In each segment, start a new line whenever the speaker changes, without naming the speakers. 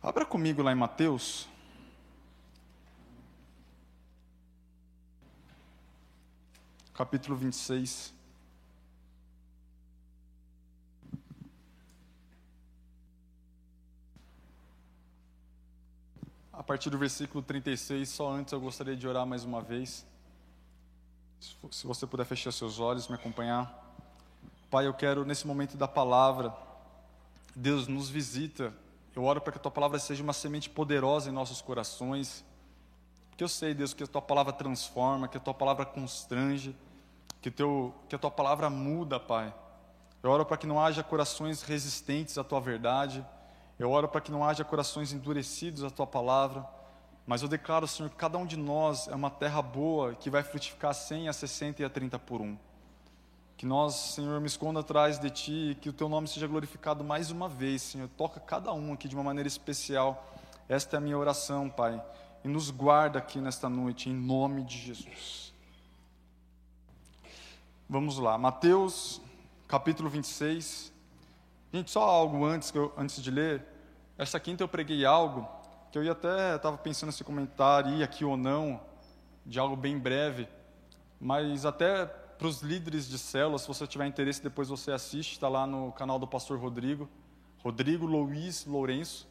Abra comigo lá em Mateus. Capítulo 26. A partir do versículo 36, só antes eu gostaria de orar mais uma vez. Se você puder fechar seus olhos, me acompanhar. Pai, eu quero nesse momento da palavra, Deus nos visita eu oro para que a tua palavra seja uma semente poderosa em nossos corações. Porque eu sei, Deus, que a tua palavra transforma, que a tua palavra constrange, que, teu, que a tua palavra muda, Pai. Eu oro para que não haja corações resistentes à tua verdade. Eu oro para que não haja corações endurecidos à tua palavra. Mas eu declaro, Senhor, que cada um de nós é uma terra boa que vai frutificar 100 a 60 e a 30 por um. Que nós, Senhor, me esconda atrás de Ti, que o Teu nome seja glorificado mais uma vez, Senhor. Toca cada um aqui de uma maneira especial. Esta é a minha oração, Pai. E nos guarda aqui nesta noite, em nome de Jesus. Vamos lá, Mateus, capítulo 26. Gente, só algo antes, eu, antes de ler. Esta quinta eu preguei algo que eu ia até estava pensando se comentar, ir aqui ou não, de algo bem breve, mas até para os líderes de célula, se você tiver interesse, depois você assiste, está lá no canal do pastor Rodrigo, Rodrigo Luiz Lourenço.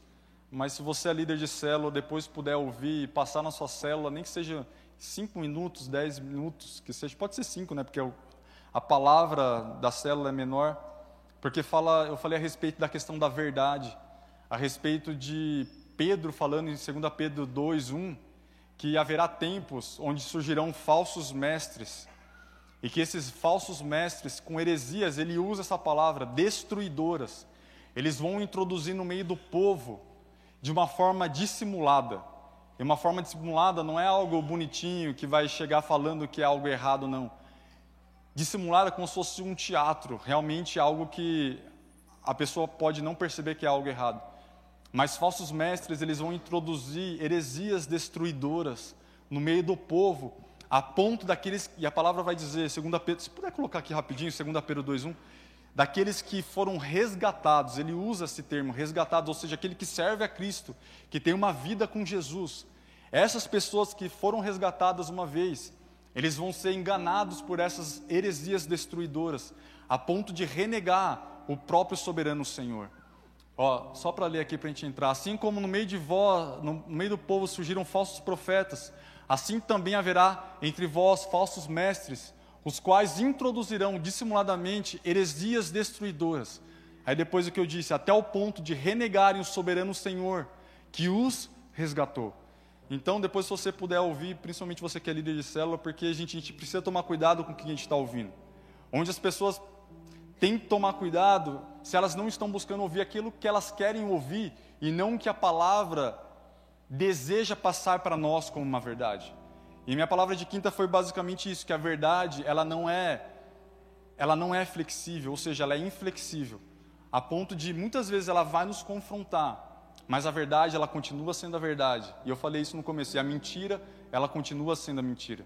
Mas se você é líder de célula, depois puder ouvir e passar na sua célula, nem que seja cinco minutos, dez minutos, que seja, pode ser cinco, né? Porque a palavra da célula é menor, porque fala, eu falei a respeito da questão da verdade, a respeito de Pedro falando em 2 Pedro 2, 1, que haverá tempos onde surgirão falsos mestres e que esses falsos mestres, com heresias, ele usa essa palavra, destruidoras, eles vão introduzir no meio do povo de uma forma dissimulada. E uma forma dissimulada não é algo bonitinho que vai chegar falando que é algo errado, não. Dissimulada como se fosse um teatro, realmente algo que a pessoa pode não perceber que é algo errado. Mas falsos mestres, eles vão introduzir heresias destruidoras no meio do povo, a ponto daqueles, e a palavra vai dizer, segunda Pedro, se puder colocar aqui rapidinho, 2 Pedro 2,1, daqueles que foram resgatados, ele usa esse termo, resgatados, ou seja, aquele que serve a Cristo, que tem uma vida com Jesus. Essas pessoas que foram resgatadas uma vez, eles vão ser enganados por essas heresias destruidoras, a ponto de renegar o próprio soberano Senhor. Ó, só para ler aqui para a gente entrar, assim como no meio de vós, no meio do povo surgiram falsos profetas, Assim também haverá entre vós falsos mestres, os quais introduzirão dissimuladamente heresias destruidoras. Aí depois o que eu disse, até o ponto de renegarem o soberano Senhor que os resgatou. Então, depois, se você puder ouvir, principalmente você que é líder de célula, porque a gente, a gente precisa tomar cuidado com o que a gente está ouvindo. Onde as pessoas têm que tomar cuidado se elas não estão buscando ouvir aquilo que elas querem ouvir e não o que a palavra deseja passar para nós como uma verdade. E minha palavra de quinta foi basicamente isso, que a verdade, ela não é ela não é flexível, ou seja, ela é inflexível, a ponto de muitas vezes ela vai nos confrontar, mas a verdade ela continua sendo a verdade. E eu falei isso no começo, e a mentira, ela continua sendo a mentira.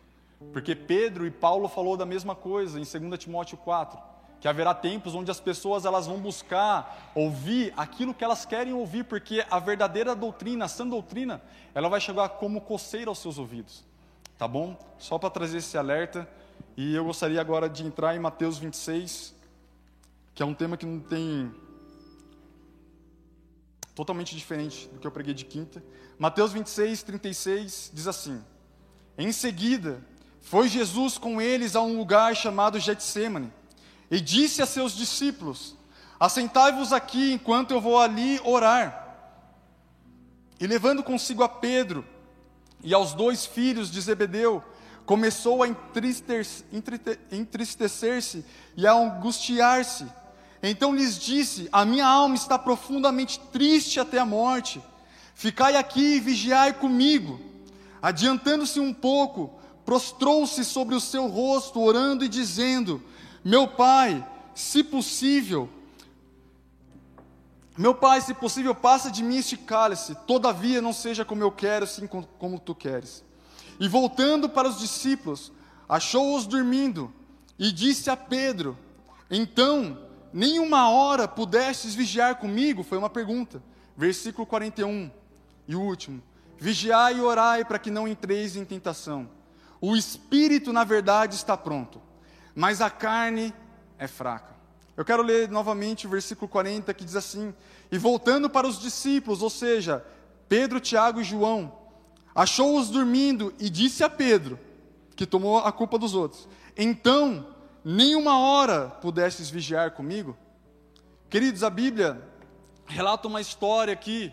Porque Pedro e Paulo falou da mesma coisa em 2 Timóteo 4 que haverá tempos onde as pessoas elas vão buscar ouvir aquilo que elas querem ouvir, porque a verdadeira doutrina, a sã doutrina, ela vai chegar como coceira aos seus ouvidos. Tá bom? Só para trazer esse alerta. E eu gostaria agora de entrar em Mateus 26, que é um tema que não tem totalmente diferente do que eu preguei de quinta. Mateus 26, 36 diz assim: Em seguida, foi Jesus com eles a um lugar chamado Getsemane e disse a seus discípulos: Assentai-vos aqui enquanto eu vou ali orar. E levando consigo a Pedro e aos dois filhos de Zebedeu, começou a entristecer-se e a angustiar-se. Então lhes disse: A minha alma está profundamente triste até a morte. Ficai aqui e vigiai comigo. Adiantando-se um pouco, prostrou-se sobre o seu rosto, orando e dizendo: meu pai, se possível, meu pai, se possível, passa de mim este cálice, todavia não seja como eu quero, sim como tu queres. E voltando para os discípulos, achou-os dormindo, e disse a Pedro: Então, nem uma hora pudestes vigiar comigo? Foi uma pergunta. Versículo 41 e o último. Vigiai e orai para que não entreis em tentação. O espírito, na verdade, está pronto, mas a carne é fraca. Eu quero ler novamente o versículo 40 que diz assim: E voltando para os discípulos, ou seja, Pedro, Tiago e João, achou-os dormindo e disse a Pedro, que tomou a culpa dos outros: Então, nem uma hora pudestes vigiar comigo? Queridos, a Bíblia relata uma história aqui,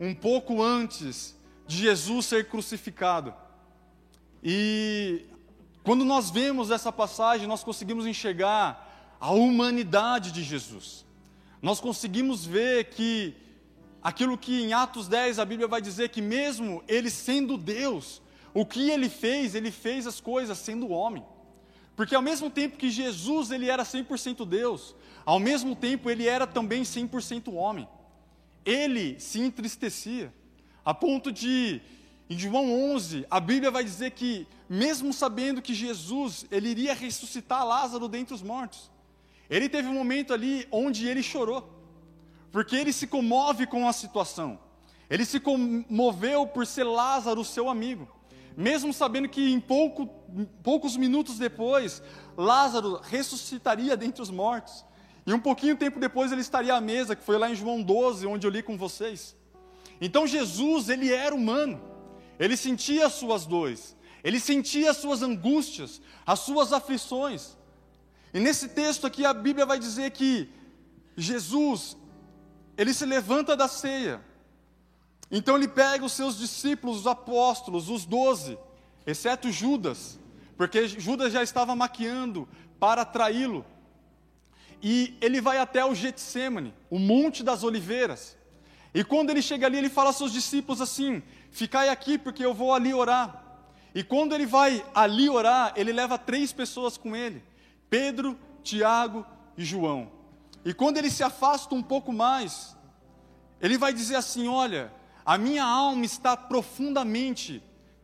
um pouco antes de Jesus ser crucificado. E quando nós vemos essa passagem, nós conseguimos enxergar a humanidade de Jesus. Nós conseguimos ver que aquilo que em Atos 10 a Bíblia vai dizer que mesmo ele sendo Deus, o que ele fez, ele fez as coisas sendo homem. Porque ao mesmo tempo que Jesus ele era 100% Deus, ao mesmo tempo ele era também 100% homem. Ele se entristecia, a ponto de, em João 11, a Bíblia vai dizer que, mesmo sabendo que Jesus ele iria ressuscitar Lázaro dentre os mortos, ele teve um momento ali onde ele chorou, porque ele se comove com a situação, ele se comoveu por ser Lázaro, seu amigo mesmo sabendo que em pouco, poucos minutos depois, Lázaro ressuscitaria dentre os mortos. E um pouquinho tempo depois ele estaria à mesa, que foi lá em João 12, onde eu li com vocês. Então Jesus, ele era humano. Ele sentia as suas dores, ele sentia as suas angústias, as suas aflições. E nesse texto aqui a Bíblia vai dizer que Jesus, ele se levanta da ceia, então ele pega os seus discípulos, os apóstolos, os doze, exceto Judas, porque Judas já estava maquiando para traí-lo. E ele vai até o Getsemane, o Monte das Oliveiras. E quando ele chega ali, ele fala aos seus discípulos assim: Ficai aqui, porque eu vou ali orar. E quando ele vai ali orar, ele leva três pessoas com ele: Pedro, Tiago e João. E quando ele se afasta um pouco mais, ele vai dizer assim: Olha, a minha alma está profundamente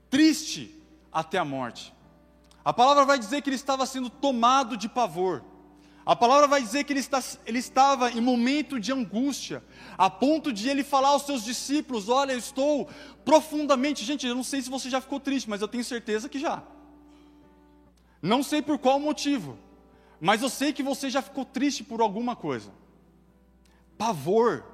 triste até a morte. A palavra vai dizer que ele estava sendo tomado de pavor. A palavra vai dizer que ele, está, ele estava em momento de angústia, a ponto de ele falar aos seus discípulos: Olha, eu estou profundamente. Gente, eu não sei se você já ficou triste, mas eu tenho certeza que já. Não sei por qual motivo, mas eu sei que você já ficou triste por alguma coisa. Pavor,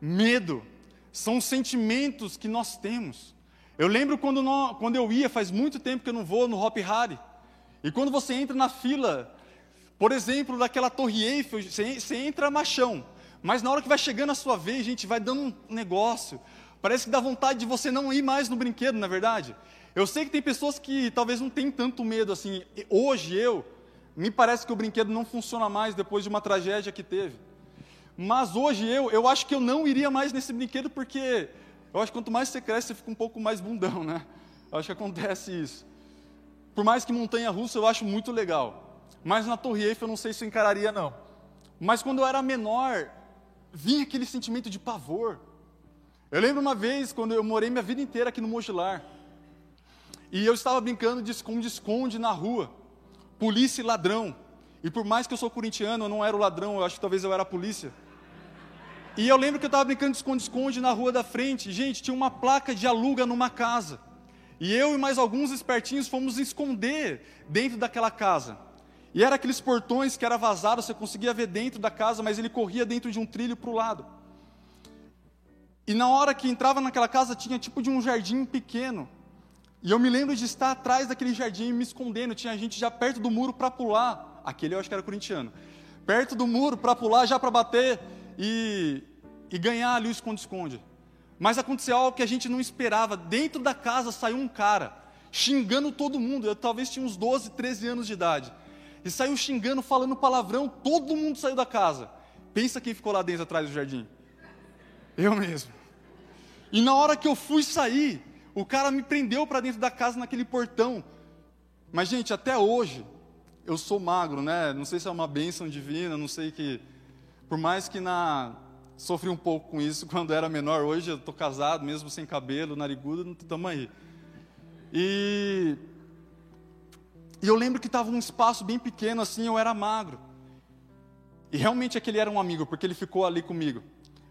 medo, são sentimentos que nós temos. Eu lembro quando, quando eu ia, faz muito tempo que eu não vou no Hop Harry, e quando você entra na fila, por exemplo, daquela Torre Eiffel, você, entra machão, mas na hora que vai chegando a sua vez, gente, vai dando um negócio, parece que dá vontade de você não ir mais no brinquedo, na é verdade. Eu sei que tem pessoas que talvez não tenham tanto medo assim. Hoje eu, me parece que o brinquedo não funciona mais depois de uma tragédia que teve. Mas hoje eu, eu acho que eu não iria mais nesse brinquedo porque eu acho que quanto mais você cresce, você fica um pouco mais bundão, né? Eu acho que acontece isso. Por mais que montanha russa eu acho muito legal. Mas na Torre Eiffel eu não sei se eu encararia não. Mas quando eu era menor, vinha aquele sentimento de pavor. Eu lembro uma vez quando eu morei minha vida inteira aqui no Mogilar. E eu estava brincando de esconde-esconde na rua. Polícia e ladrão. E por mais que eu sou corintiano, eu não era o ladrão, eu acho que talvez eu era a polícia. E eu lembro que eu estava brincando de esconde-esconde na rua da frente. Gente, tinha uma placa de aluga numa casa. E eu e mais alguns espertinhos fomos esconder dentro daquela casa. E era aqueles portões que era vazado, você conseguia ver dentro da casa, mas ele corria dentro de um trilho para o lado. E na hora que entrava naquela casa, tinha tipo de um jardim pequeno. E eu me lembro de estar atrás daquele jardim me escondendo. Tinha gente já perto do muro para pular. Aquele eu acho que era corintiano. Perto do muro para pular, já para bater e, e ganhar ali o esconde-esconde. Mas aconteceu algo que a gente não esperava. Dentro da casa saiu um cara, xingando todo mundo. Eu talvez tinha uns 12, 13 anos de idade. E saiu xingando, falando palavrão, todo mundo saiu da casa. Pensa quem ficou lá dentro atrás do jardim. Eu mesmo. E na hora que eu fui sair, o cara me prendeu para dentro da casa naquele portão. Mas, gente, até hoje, eu sou magro, né? Não sei se é uma bênção divina, não sei que por mais que na sofri um pouco com isso quando era menor, hoje eu estou casado, mesmo sem cabelo, narigudo, estamos aí. E, e eu lembro que estava um espaço bem pequeno assim, eu era magro. E realmente aquele era um amigo, porque ele ficou ali comigo.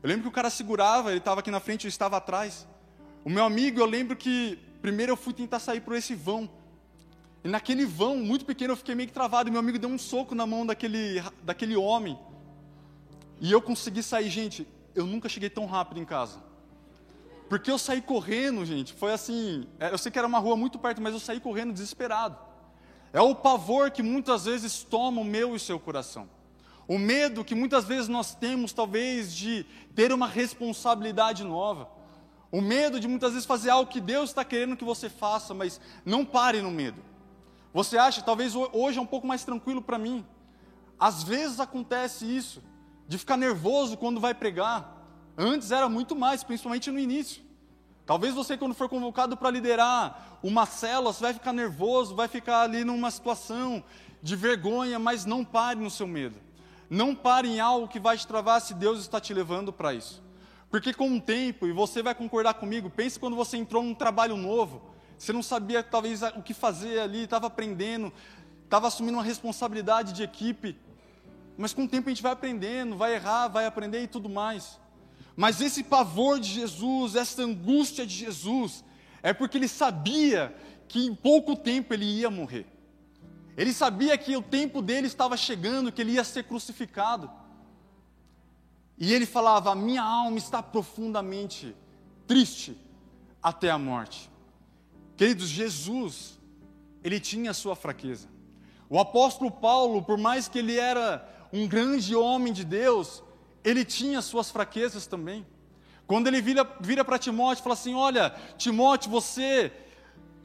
Eu Eu lembro que o cara segurava, ele estava aqui na frente, eu estava atrás. O meu amigo, eu lembro que primeiro eu fui tentar sair por esse vão. E naquele vão, muito pequeno, eu fiquei meio que travado. E meu amigo deu um soco na mão daquele, daquele homem. E eu consegui sair, gente. Eu nunca cheguei tão rápido em casa. Porque eu saí correndo, gente. Foi assim. É, eu sei que era uma rua muito perto, mas eu saí correndo desesperado. É o pavor que muitas vezes toma o meu e o seu coração. O medo que muitas vezes nós temos, talvez, de ter uma responsabilidade nova. O medo de muitas vezes fazer algo que Deus está querendo que você faça, mas não pare no medo. Você acha, talvez hoje é um pouco mais tranquilo para mim. Às vezes acontece isso, de ficar nervoso quando vai pregar. Antes era muito mais, principalmente no início. Talvez você, quando for convocado para liderar uma célula, você vai ficar nervoso, vai ficar ali numa situação de vergonha, mas não pare no seu medo. Não pare em algo que vai te travar se Deus está te levando para isso. Porque com o tempo, e você vai concordar comigo, pense quando você entrou num trabalho novo, você não sabia talvez o que fazer ali, estava aprendendo, estava assumindo uma responsabilidade de equipe, mas com o tempo a gente vai aprendendo, vai errar, vai aprender e tudo mais. Mas esse pavor de Jesus, essa angústia de Jesus, é porque ele sabia que em pouco tempo ele ia morrer. Ele sabia que o tempo dele estava chegando, que ele ia ser crucificado. E ele falava: minha alma está profundamente triste até a morte. Queridos, Jesus, ele tinha a sua fraqueza. O apóstolo Paulo, por mais que ele era um grande homem de Deus, ele tinha suas fraquezas também. Quando ele vira, vira para Timóteo e fala assim: Olha, Timóteo, você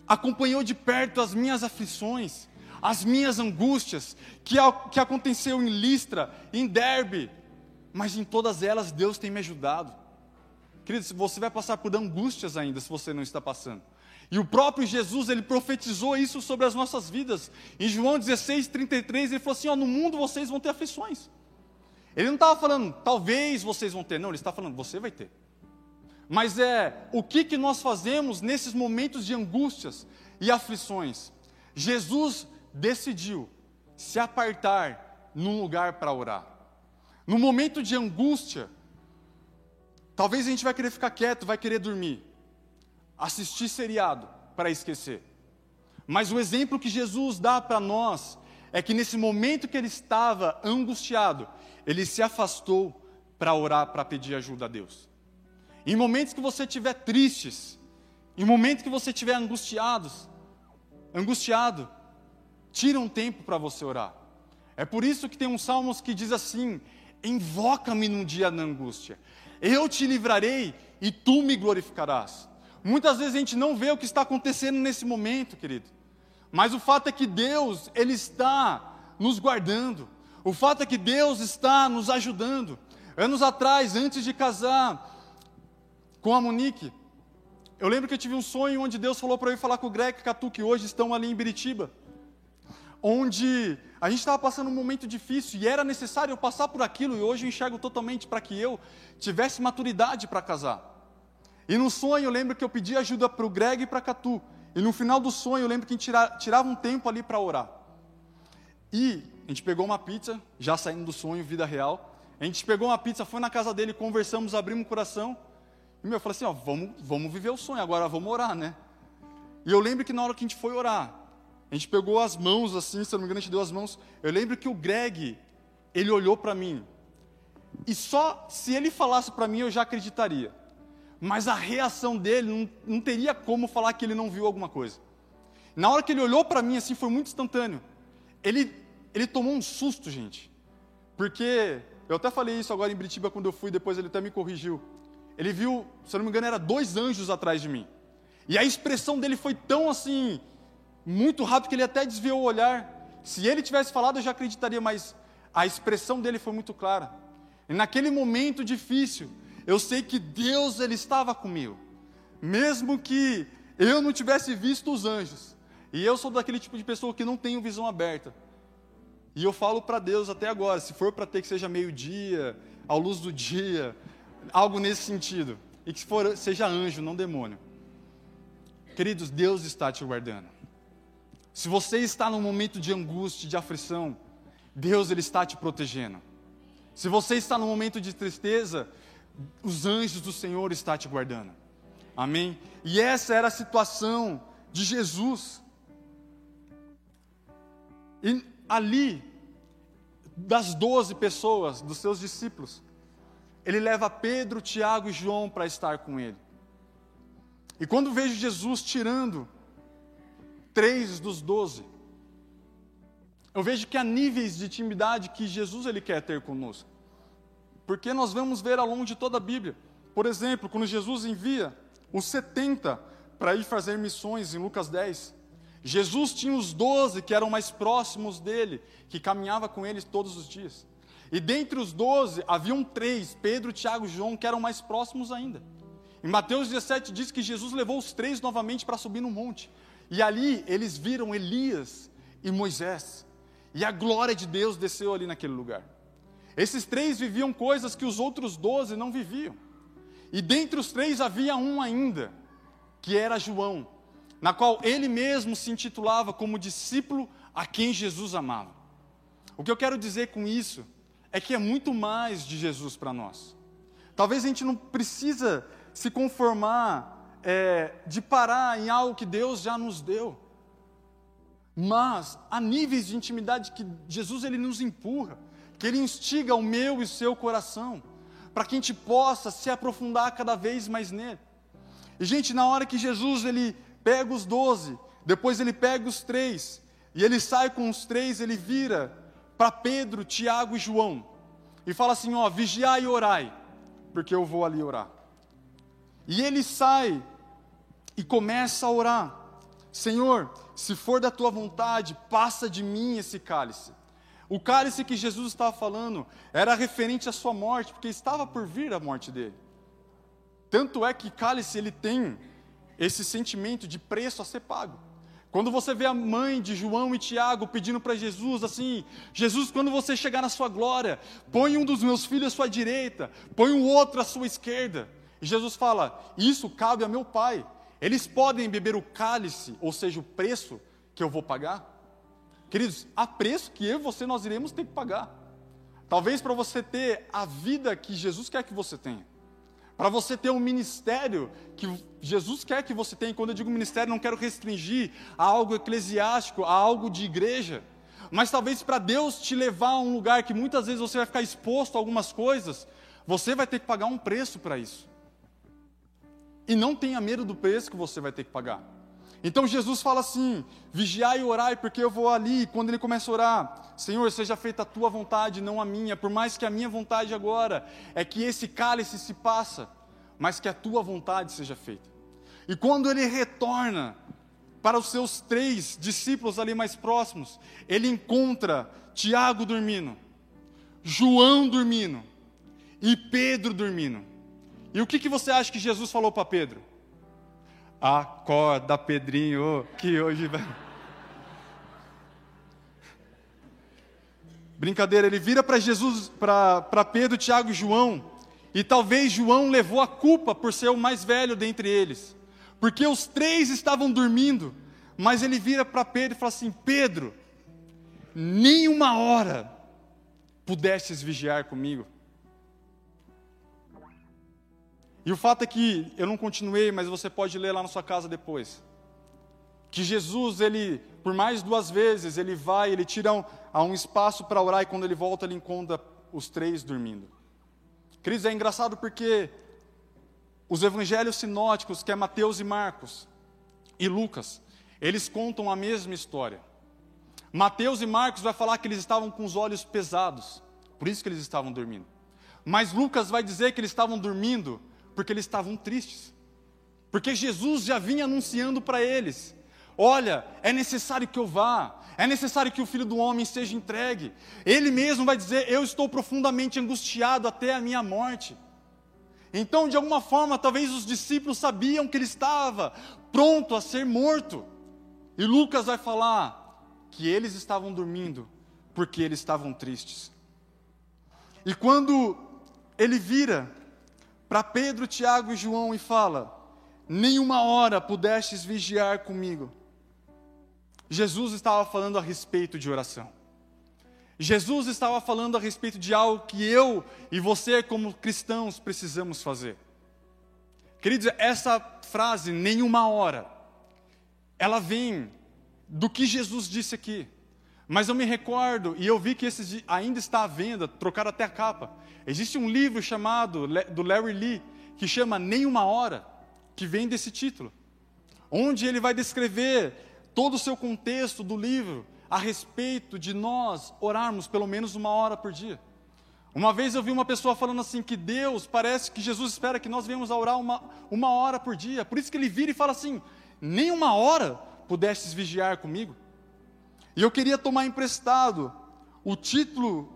acompanhou de perto as minhas aflições, as minhas angústias, que, que aconteceu em Listra, em Derbe, mas em todas elas Deus tem me ajudado. Queridos, você vai passar por angústias ainda se você não está passando. E o próprio Jesus, ele profetizou isso sobre as nossas vidas. Em João 16, 33, ele falou assim: ó, no mundo vocês vão ter aflições. Ele não estava falando, talvez vocês vão ter, não, ele está falando, você vai ter. Mas é o que, que nós fazemos nesses momentos de angústias e aflições. Jesus decidiu se apartar num lugar para orar. No momento de angústia, talvez a gente vai querer ficar quieto, vai querer dormir, assistir seriado para esquecer. Mas o exemplo que Jesus dá para nós é que nesse momento que ele estava angustiado, ele se afastou para orar, para pedir ajuda a Deus. Em momentos que você estiver tristes, em momentos que você estiver angustiados, angustiado, tira um tempo para você orar. É por isso que tem um salmos que diz assim: Invoca-me num dia na angústia, eu te livrarei e tu me glorificarás. Muitas vezes a gente não vê o que está acontecendo nesse momento, querido. Mas o fato é que Deus, Ele está nos guardando. O fato é que Deus está nos ajudando. Anos atrás, antes de casar com a Monique, eu lembro que eu tive um sonho onde Deus falou para eu ir falar com o Greg e Catu, que hoje estão ali em Biritiba onde a gente estava passando um momento difícil e era necessário eu passar por aquilo, e hoje eu enxergo totalmente para que eu tivesse maturidade para casar. E no sonho eu lembro que eu pedi ajuda para o Greg e para Catu, e no final do sonho eu lembro que a gente tirava um tempo ali para orar. E a gente pegou uma pizza, já saindo do sonho, vida real. A gente pegou uma pizza, foi na casa dele, conversamos, abrimos o coração. E meu, eu falei assim: ó, vamos, vamos viver o sonho, agora vamos orar, né? E eu lembro que na hora que a gente foi orar, a gente pegou as mãos assim, se não me engano, a gente deu as mãos. Eu lembro que o Greg, ele olhou para mim. E só se ele falasse para mim eu já acreditaria. Mas a reação dele não, não teria como falar que ele não viu alguma coisa. Na hora que ele olhou para mim assim, foi muito instantâneo. Ele, ele tomou um susto, gente. Porque eu até falei isso agora em Britiba quando eu fui, depois ele até me corrigiu. Ele viu, se eu não me engano, era dois anjos atrás de mim. E a expressão dele foi tão assim, muito rápido que ele até desviou o olhar. Se ele tivesse falado, eu já acreditaria, mas a expressão dele foi muito clara. E naquele momento difícil, eu sei que Deus ele estava comigo. Mesmo que eu não tivesse visto os anjos. E eu sou daquele tipo de pessoa que não tenho visão aberta. E eu falo para Deus até agora, se for para ter que seja meio-dia, à luz do dia, algo nesse sentido. E que for, seja anjo, não demônio. Queridos, Deus está te guardando. Se você está num momento de angústia, de aflição, Deus ele está te protegendo. Se você está num momento de tristeza, os anjos do Senhor estão te guardando. Amém? E essa era a situação de Jesus. E ali, das doze pessoas, dos seus discípulos, ele leva Pedro, Tiago e João para estar com ele. E quando vejo Jesus tirando três dos doze, eu vejo que há níveis de intimidade que Jesus ele quer ter conosco. Porque nós vamos ver ao longo de toda a Bíblia. Por exemplo, quando Jesus envia os 70 para ir fazer missões em Lucas 10, Jesus tinha os 12 que eram mais próximos dele, que caminhava com ele todos os dias. E dentre os 12 haviam três, Pedro, Tiago e João, que eram mais próximos ainda. Em Mateus 17 diz que Jesus levou os três novamente para subir no monte. E ali eles viram Elias e Moisés. E a glória de Deus desceu ali naquele lugar. Esses três viviam coisas que os outros doze não viviam. E dentre os três havia um ainda, que era João, na qual ele mesmo se intitulava como discípulo a quem Jesus amava. O que eu quero dizer com isso é que é muito mais de Jesus para nós. Talvez a gente não precisa se conformar é, de parar em algo que Deus já nos deu. Mas há níveis de intimidade que Jesus ele nos empurra, que ele instiga o meu e o seu coração, para que a gente possa se aprofundar cada vez mais nele. E gente, na hora que Jesus ele pega os doze, depois ele pega os três, e ele sai com os três, ele vira para Pedro, Tiago e João, e fala assim: ó, vigiai e orai, porque eu vou ali orar. E ele sai e começa a orar. Senhor, se for da tua vontade, passa de mim esse cálice. O cálice que Jesus estava falando era referente à sua morte, porque estava por vir a morte dele. Tanto é que cálice ele tem esse sentimento de preço a ser pago. Quando você vê a mãe de João e Tiago pedindo para Jesus assim: Jesus, quando você chegar na sua glória, põe um dos meus filhos à sua direita, põe o outro à sua esquerda. E Jesus fala: Isso cabe a meu Pai. Eles podem beber o cálice, ou seja, o preço que eu vou pagar? Queridos, há preço que eu e você nós iremos ter que pagar. Talvez para você ter a vida que Jesus quer que você tenha. Para você ter um ministério que Jesus quer que você tenha. Quando eu digo ministério, não quero restringir a algo eclesiástico, a algo de igreja. Mas talvez para Deus te levar a um lugar que muitas vezes você vai ficar exposto a algumas coisas, você vai ter que pagar um preço para isso. E não tenha medo do preço que você vai ter que pagar. Então Jesus fala assim: vigiai e orai, porque eu vou ali. Quando ele começa a orar, Senhor, seja feita a tua vontade, não a minha. Por mais que a minha vontade agora é que esse cálice se passa, mas que a tua vontade seja feita. E quando ele retorna para os seus três discípulos ali mais próximos, ele encontra Tiago dormindo, João dormindo e Pedro dormindo. E o que, que você acha que Jesus falou para Pedro? Acorda, Pedrinho, que hoje vai. Brincadeira, ele vira para Jesus, para Pedro, Tiago e João, e talvez João levou a culpa por ser o mais velho dentre eles, porque os três estavam dormindo, mas ele vira para Pedro e fala assim: Pedro, nem uma hora pudestes vigiar comigo. E o fato é que eu não continuei, mas você pode ler lá na sua casa depois. Que Jesus, ele, por mais duas vezes, ele vai, ele tira um, a um espaço para orar e quando ele volta, ele encontra os três dormindo. Cris, é engraçado porque os evangelhos sinóticos, que é Mateus e Marcos e Lucas, eles contam a mesma história. Mateus e Marcos vai falar que eles estavam com os olhos pesados, por isso que eles estavam dormindo. Mas Lucas vai dizer que eles estavam dormindo porque eles estavam tristes. Porque Jesus já vinha anunciando para eles: olha, é necessário que eu vá, é necessário que o filho do homem seja entregue. Ele mesmo vai dizer: eu estou profundamente angustiado até a minha morte. Então, de alguma forma, talvez os discípulos sabiam que ele estava pronto a ser morto. E Lucas vai falar que eles estavam dormindo porque eles estavam tristes. E quando ele vira para Pedro, Tiago e João e fala: Nenhuma hora pudestes vigiar comigo. Jesus estava falando a respeito de oração. Jesus estava falando a respeito de algo que eu e você, como cristãos, precisamos fazer. Queridos, essa frase, nenhuma hora, ela vem do que Jesus disse aqui. Mas eu me recordo, e eu vi que esse ainda está à venda, trocaram até a capa. Existe um livro chamado, do Larry Lee, que chama Nenhuma Hora, que vem desse título. Onde ele vai descrever todo o seu contexto do livro a respeito de nós orarmos pelo menos uma hora por dia. Uma vez eu vi uma pessoa falando assim que Deus, parece que Jesus espera que nós venhamos a orar uma, uma hora por dia. Por isso que ele vira e fala assim: nem uma hora pudestes vigiar comigo. E eu queria tomar emprestado o título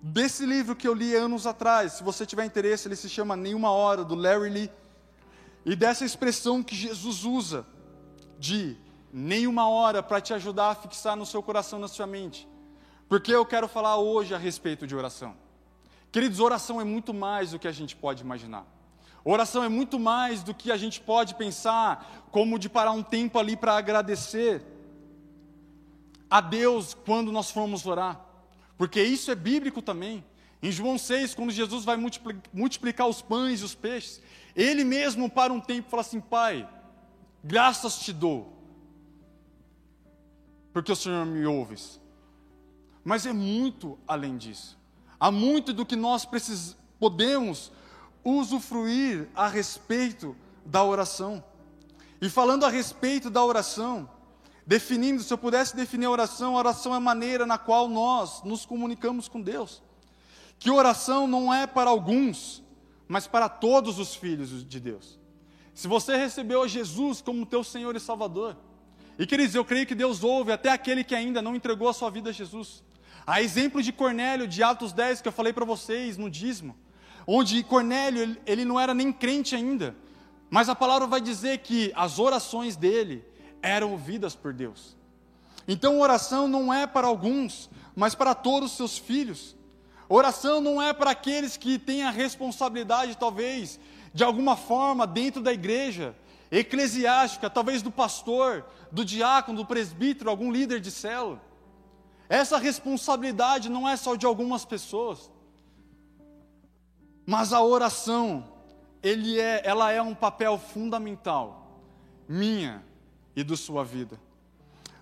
desse livro que eu li anos atrás. Se você tiver interesse, ele se chama Nenhuma Hora, do Larry Lee. E dessa expressão que Jesus usa, de nenhuma hora, para te ajudar a fixar no seu coração, na sua mente. Porque eu quero falar hoje a respeito de oração. Queridos, oração é muito mais do que a gente pode imaginar. Oração é muito mais do que a gente pode pensar, como de parar um tempo ali para agradecer a Deus quando nós formos orar, porque isso é bíblico também. Em João 6, quando Jesus vai multiplicar os pães e os peixes, ele mesmo para um tempo fala assim: Pai, graças te dou, porque o Senhor me ouves. Mas é muito além disso. Há muito do que nós precis, podemos usufruir a respeito da oração. E falando a respeito da oração, definindo, se eu pudesse definir a oração, a oração é a maneira na qual nós nos comunicamos com Deus. Que oração não é para alguns, mas para todos os filhos de Deus. Se você recebeu Jesus como teu Senhor e Salvador, e queridos, eu creio que Deus ouve até aquele que ainda não entregou a sua vida a Jesus. A exemplo de Cornélio, de Atos 10, que eu falei para vocês no dízimo, onde Cornélio, ele não era nem crente ainda, mas a palavra vai dizer que as orações dele eram ouvidas por Deus. Então, oração não é para alguns, mas para todos os seus filhos. Oração não é para aqueles que têm a responsabilidade, talvez, de alguma forma, dentro da igreja, eclesiástica, talvez do pastor, do diácono, do presbítero, algum líder de célula. Essa responsabilidade não é só de algumas pessoas, mas a oração, é, ela é um papel fundamental, minha, e da sua vida.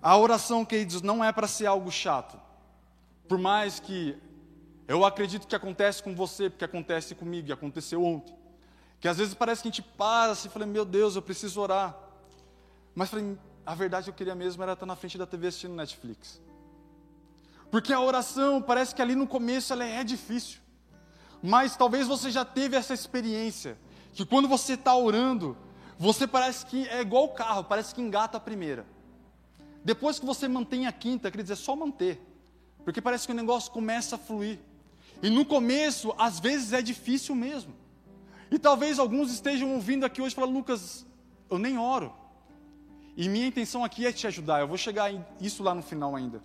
A oração, queridos, não é para ser algo chato. Por mais que eu acredito que acontece com você, porque acontece comigo e aconteceu ontem. Que às vezes parece que a gente para assim fala, meu Deus, eu preciso orar. Mas falei, a verdade que eu queria mesmo era estar na frente da TV assistindo Netflix. Porque a oração parece que ali no começo ela é difícil. Mas talvez você já teve essa experiência. Que quando você está orando, você parece que é igual o carro, parece que engata a primeira. Depois que você mantém a quinta, quer dizer, é só manter. Porque parece que o negócio começa a fluir. E no começo, às vezes é difícil mesmo. E talvez alguns estejam ouvindo aqui hoje e falando, Lucas, eu nem oro. E minha intenção aqui é te ajudar. Eu vou chegar isso lá no final ainda.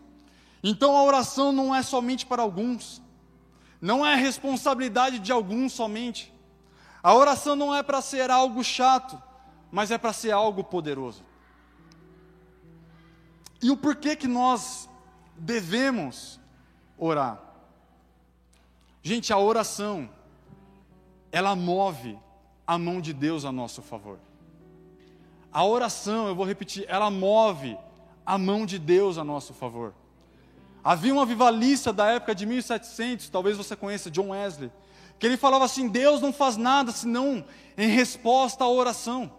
Então a oração não é somente para alguns. Não é responsabilidade de alguns somente. A oração não é para ser algo chato mas é para ser algo poderoso. E o porquê que nós devemos orar? Gente, a oração, ela move a mão de Deus a nosso favor. A oração, eu vou repetir, ela move a mão de Deus a nosso favor. Havia um avivalista da época de 1700, talvez você conheça, John Wesley, que ele falava assim: Deus não faz nada senão em resposta à oração.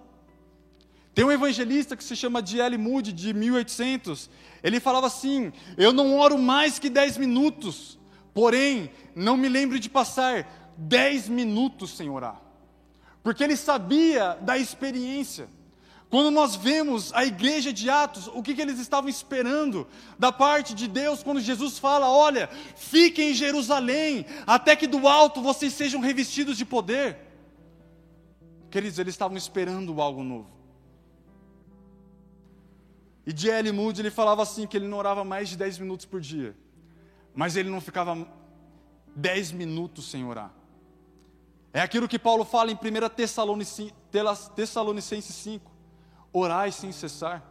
Tem um evangelista que se chama D.L. Moody, de 1800. Ele falava assim: Eu não oro mais que 10 minutos, porém, não me lembro de passar 10 minutos sem orar. Porque ele sabia da experiência. Quando nós vemos a igreja de Atos, o que, que eles estavam esperando da parte de Deus, quando Jesus fala: Olha, fiquem em Jerusalém, até que do alto vocês sejam revestidos de poder. Queridos, eles estavam esperando algo novo. E de L. Moody ele falava assim que ele não orava mais de 10 minutos por dia. Mas ele não ficava 10 minutos sem orar. É aquilo que Paulo fala em 1 Tessalonicenses 5. Orai sem cessar.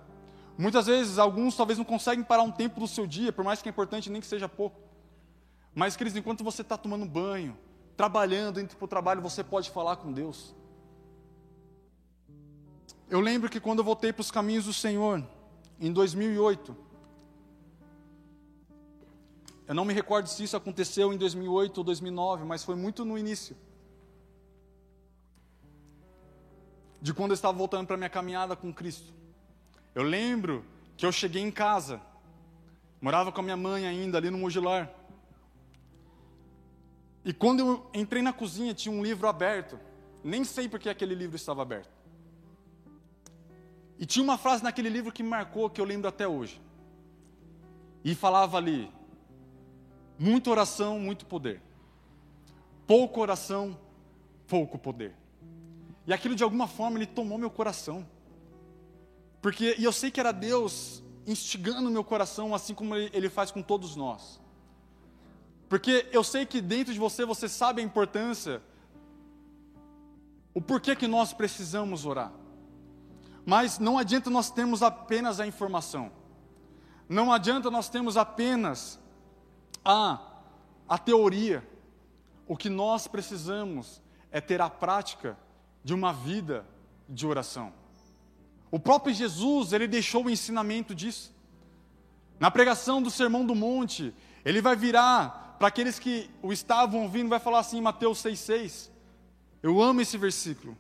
Muitas vezes, alguns talvez não conseguem parar um tempo do seu dia, por mais que é importante, nem que seja pouco. Mas, queridos, enquanto você está tomando banho, trabalhando, indo para o trabalho, você pode falar com Deus. Eu lembro que quando eu voltei para os caminhos do Senhor, em 2008, eu não me recordo se isso aconteceu em 2008 ou 2009, mas foi muito no início. De quando eu estava voltando para minha caminhada com Cristo. Eu lembro que eu cheguei em casa, morava com a minha mãe ainda ali no Mogilar. E quando eu entrei na cozinha, tinha um livro aberto. Nem sei porque aquele livro estava aberto. E tinha uma frase naquele livro que me marcou, que eu lembro até hoje. E falava ali: muita oração, muito poder. Pouca oração, pouco poder. E aquilo de alguma forma ele tomou meu coração. Porque e eu sei que era Deus instigando meu coração, assim como ele, ele faz com todos nós. Porque eu sei que dentro de você você sabe a importância, o porquê que nós precisamos orar. Mas não adianta nós termos apenas a informação. Não adianta nós termos apenas a, a teoria. O que nós precisamos é ter a prática de uma vida de oração. O próprio Jesus, ele deixou o ensinamento disso. Na pregação do Sermão do Monte, ele vai virar para aqueles que o estavam ouvindo, vai falar assim em Mateus 6,6. Eu amo esse versículo.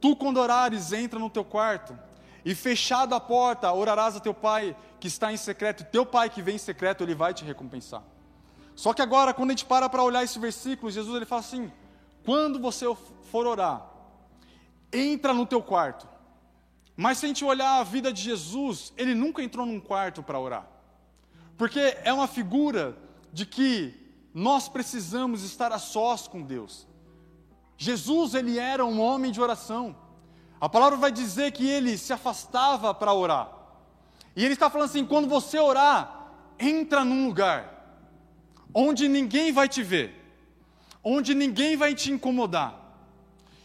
Tu, quando orares, entra no teu quarto, e fechada a porta, orarás a teu pai que está em secreto, teu pai que vem em secreto, ele vai te recompensar. Só que agora, quando a gente para para olhar esse versículo, Jesus ele fala assim: quando você for orar, entra no teu quarto. Mas se a gente olhar a vida de Jesus, ele nunca entrou num quarto para orar. Porque é uma figura de que nós precisamos estar a sós com Deus. Jesus, ele era um homem de oração. A palavra vai dizer que ele se afastava para orar. E ele está falando assim: quando você orar, entra num lugar onde ninguém vai te ver, onde ninguém vai te incomodar.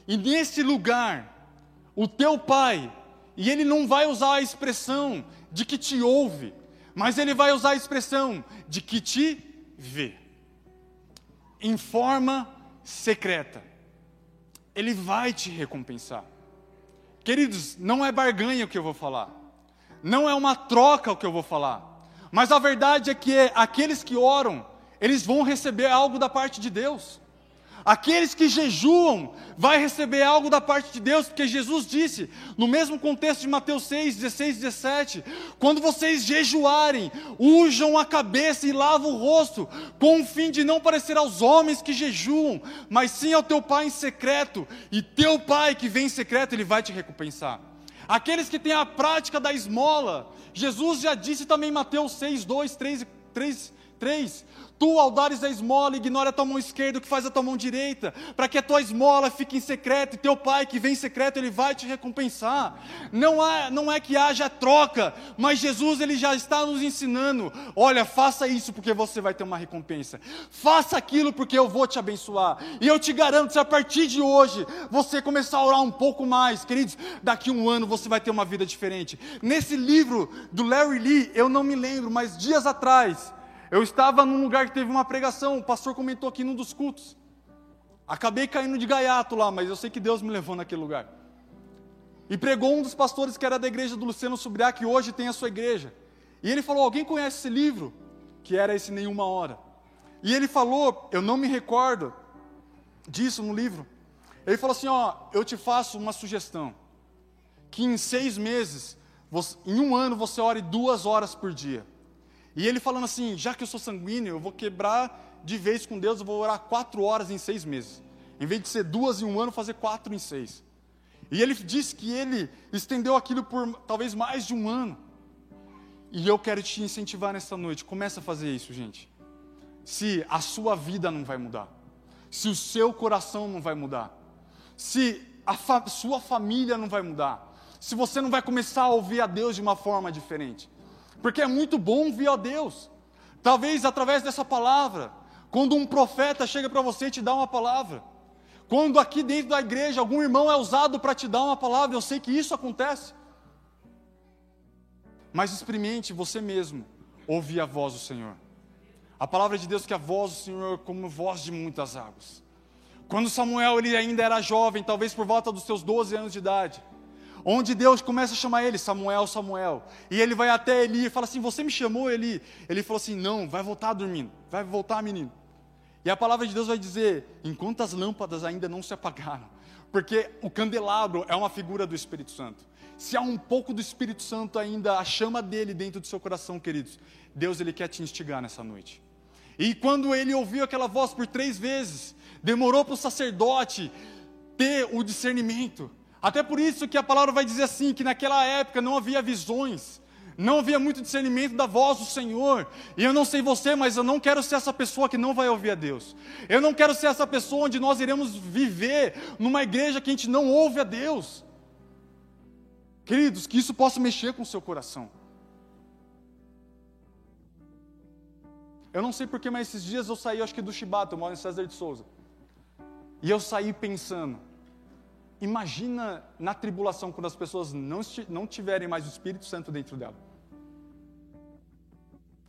E nesse lugar, o teu pai, e ele não vai usar a expressão de que te ouve, mas ele vai usar a expressão de que te vê, em forma secreta ele vai te recompensar. Queridos, não é barganha o que eu vou falar, não é uma troca o que eu vou falar, mas a verdade é que aqueles que oram, eles vão receber algo da parte de Deus. Aqueles que jejuam vai receber algo da parte de Deus, porque Jesus disse, no mesmo contexto de Mateus 6, 16, 17: quando vocês jejuarem, ujam a cabeça e lavam o rosto, com o fim de não parecer aos homens que jejuam, mas sim ao teu Pai em secreto, e teu Pai que vem em secreto, ele vai te recompensar. Aqueles que têm a prática da esmola, Jesus já disse também em Mateus 6, 2, 3, 3, 3 Tu, ao dares a esmola, ignora a tua mão esquerda, o que faz a tua mão direita, para que a tua esmola fique em secreto, e teu pai que vem em secreto, ele vai te recompensar. Não é, não é que haja troca, mas Jesus ele já está nos ensinando: olha, faça isso porque você vai ter uma recompensa. Faça aquilo porque eu vou te abençoar. E eu te garanto, se a partir de hoje você começar a orar um pouco mais, queridos, daqui a um ano você vai ter uma vida diferente. Nesse livro do Larry Lee, eu não me lembro, mas dias atrás, eu estava num lugar que teve uma pregação, o pastor comentou aqui num dos cultos. Acabei caindo de gaiato lá, mas eu sei que Deus me levou naquele lugar. E pregou um dos pastores que era da igreja do Luciano Subriá, que hoje tem a sua igreja. E ele falou: Alguém conhece esse livro? Que era esse Nenhuma Hora. E ele falou, eu não me recordo disso no livro. Ele falou assim: Ó, eu te faço uma sugestão. Que em seis meses, você, em um ano, você ore duas horas por dia. E ele falando assim: já que eu sou sanguíneo, eu vou quebrar de vez com Deus, eu vou orar quatro horas em seis meses. Em vez de ser duas em um ano, fazer quatro em seis. E ele disse que ele estendeu aquilo por talvez mais de um ano. E eu quero te incentivar nesta noite. Começa a fazer isso, gente. Se a sua vida não vai mudar, se o seu coração não vai mudar, se a fa sua família não vai mudar, se você não vai começar a ouvir a Deus de uma forma diferente. Porque é muito bom vir a Deus. Talvez através dessa palavra, quando um profeta chega para você e te dá uma palavra, quando aqui dentro da igreja algum irmão é usado para te dar uma palavra, eu sei que isso acontece. Mas experimente você mesmo ouvir a voz do Senhor. A palavra de Deus que a voz do Senhor é como voz de muitas águas. Quando Samuel ele ainda era jovem, talvez por volta dos seus 12 anos de idade, onde Deus começa a chamar ele, Samuel, Samuel, e ele vai até Eli e fala assim: Você me chamou, Eli? Ele falou assim: Não, vai voltar dormindo, vai voltar, menino. E a palavra de Deus vai dizer: Enquanto as lâmpadas ainda não se apagaram, porque o candelabro é uma figura do Espírito Santo. Se há um pouco do Espírito Santo ainda, a chama dele dentro do seu coração, queridos, Deus ele quer te instigar nessa noite. E quando ele ouviu aquela voz por três vezes, demorou para o sacerdote ter o discernimento. Até por isso que a palavra vai dizer assim: que naquela época não havia visões, não havia muito discernimento da voz do Senhor. E eu não sei você, mas eu não quero ser essa pessoa que não vai ouvir a Deus. Eu não quero ser essa pessoa onde nós iremos viver numa igreja que a gente não ouve a Deus. Queridos, que isso possa mexer com o seu coração. Eu não sei porquê, mas esses dias eu saí, acho que do Chibata, eu moro em César de Souza. E eu saí pensando, imagina na tribulação quando as pessoas não, não tiverem mais o Espírito Santo dentro dela.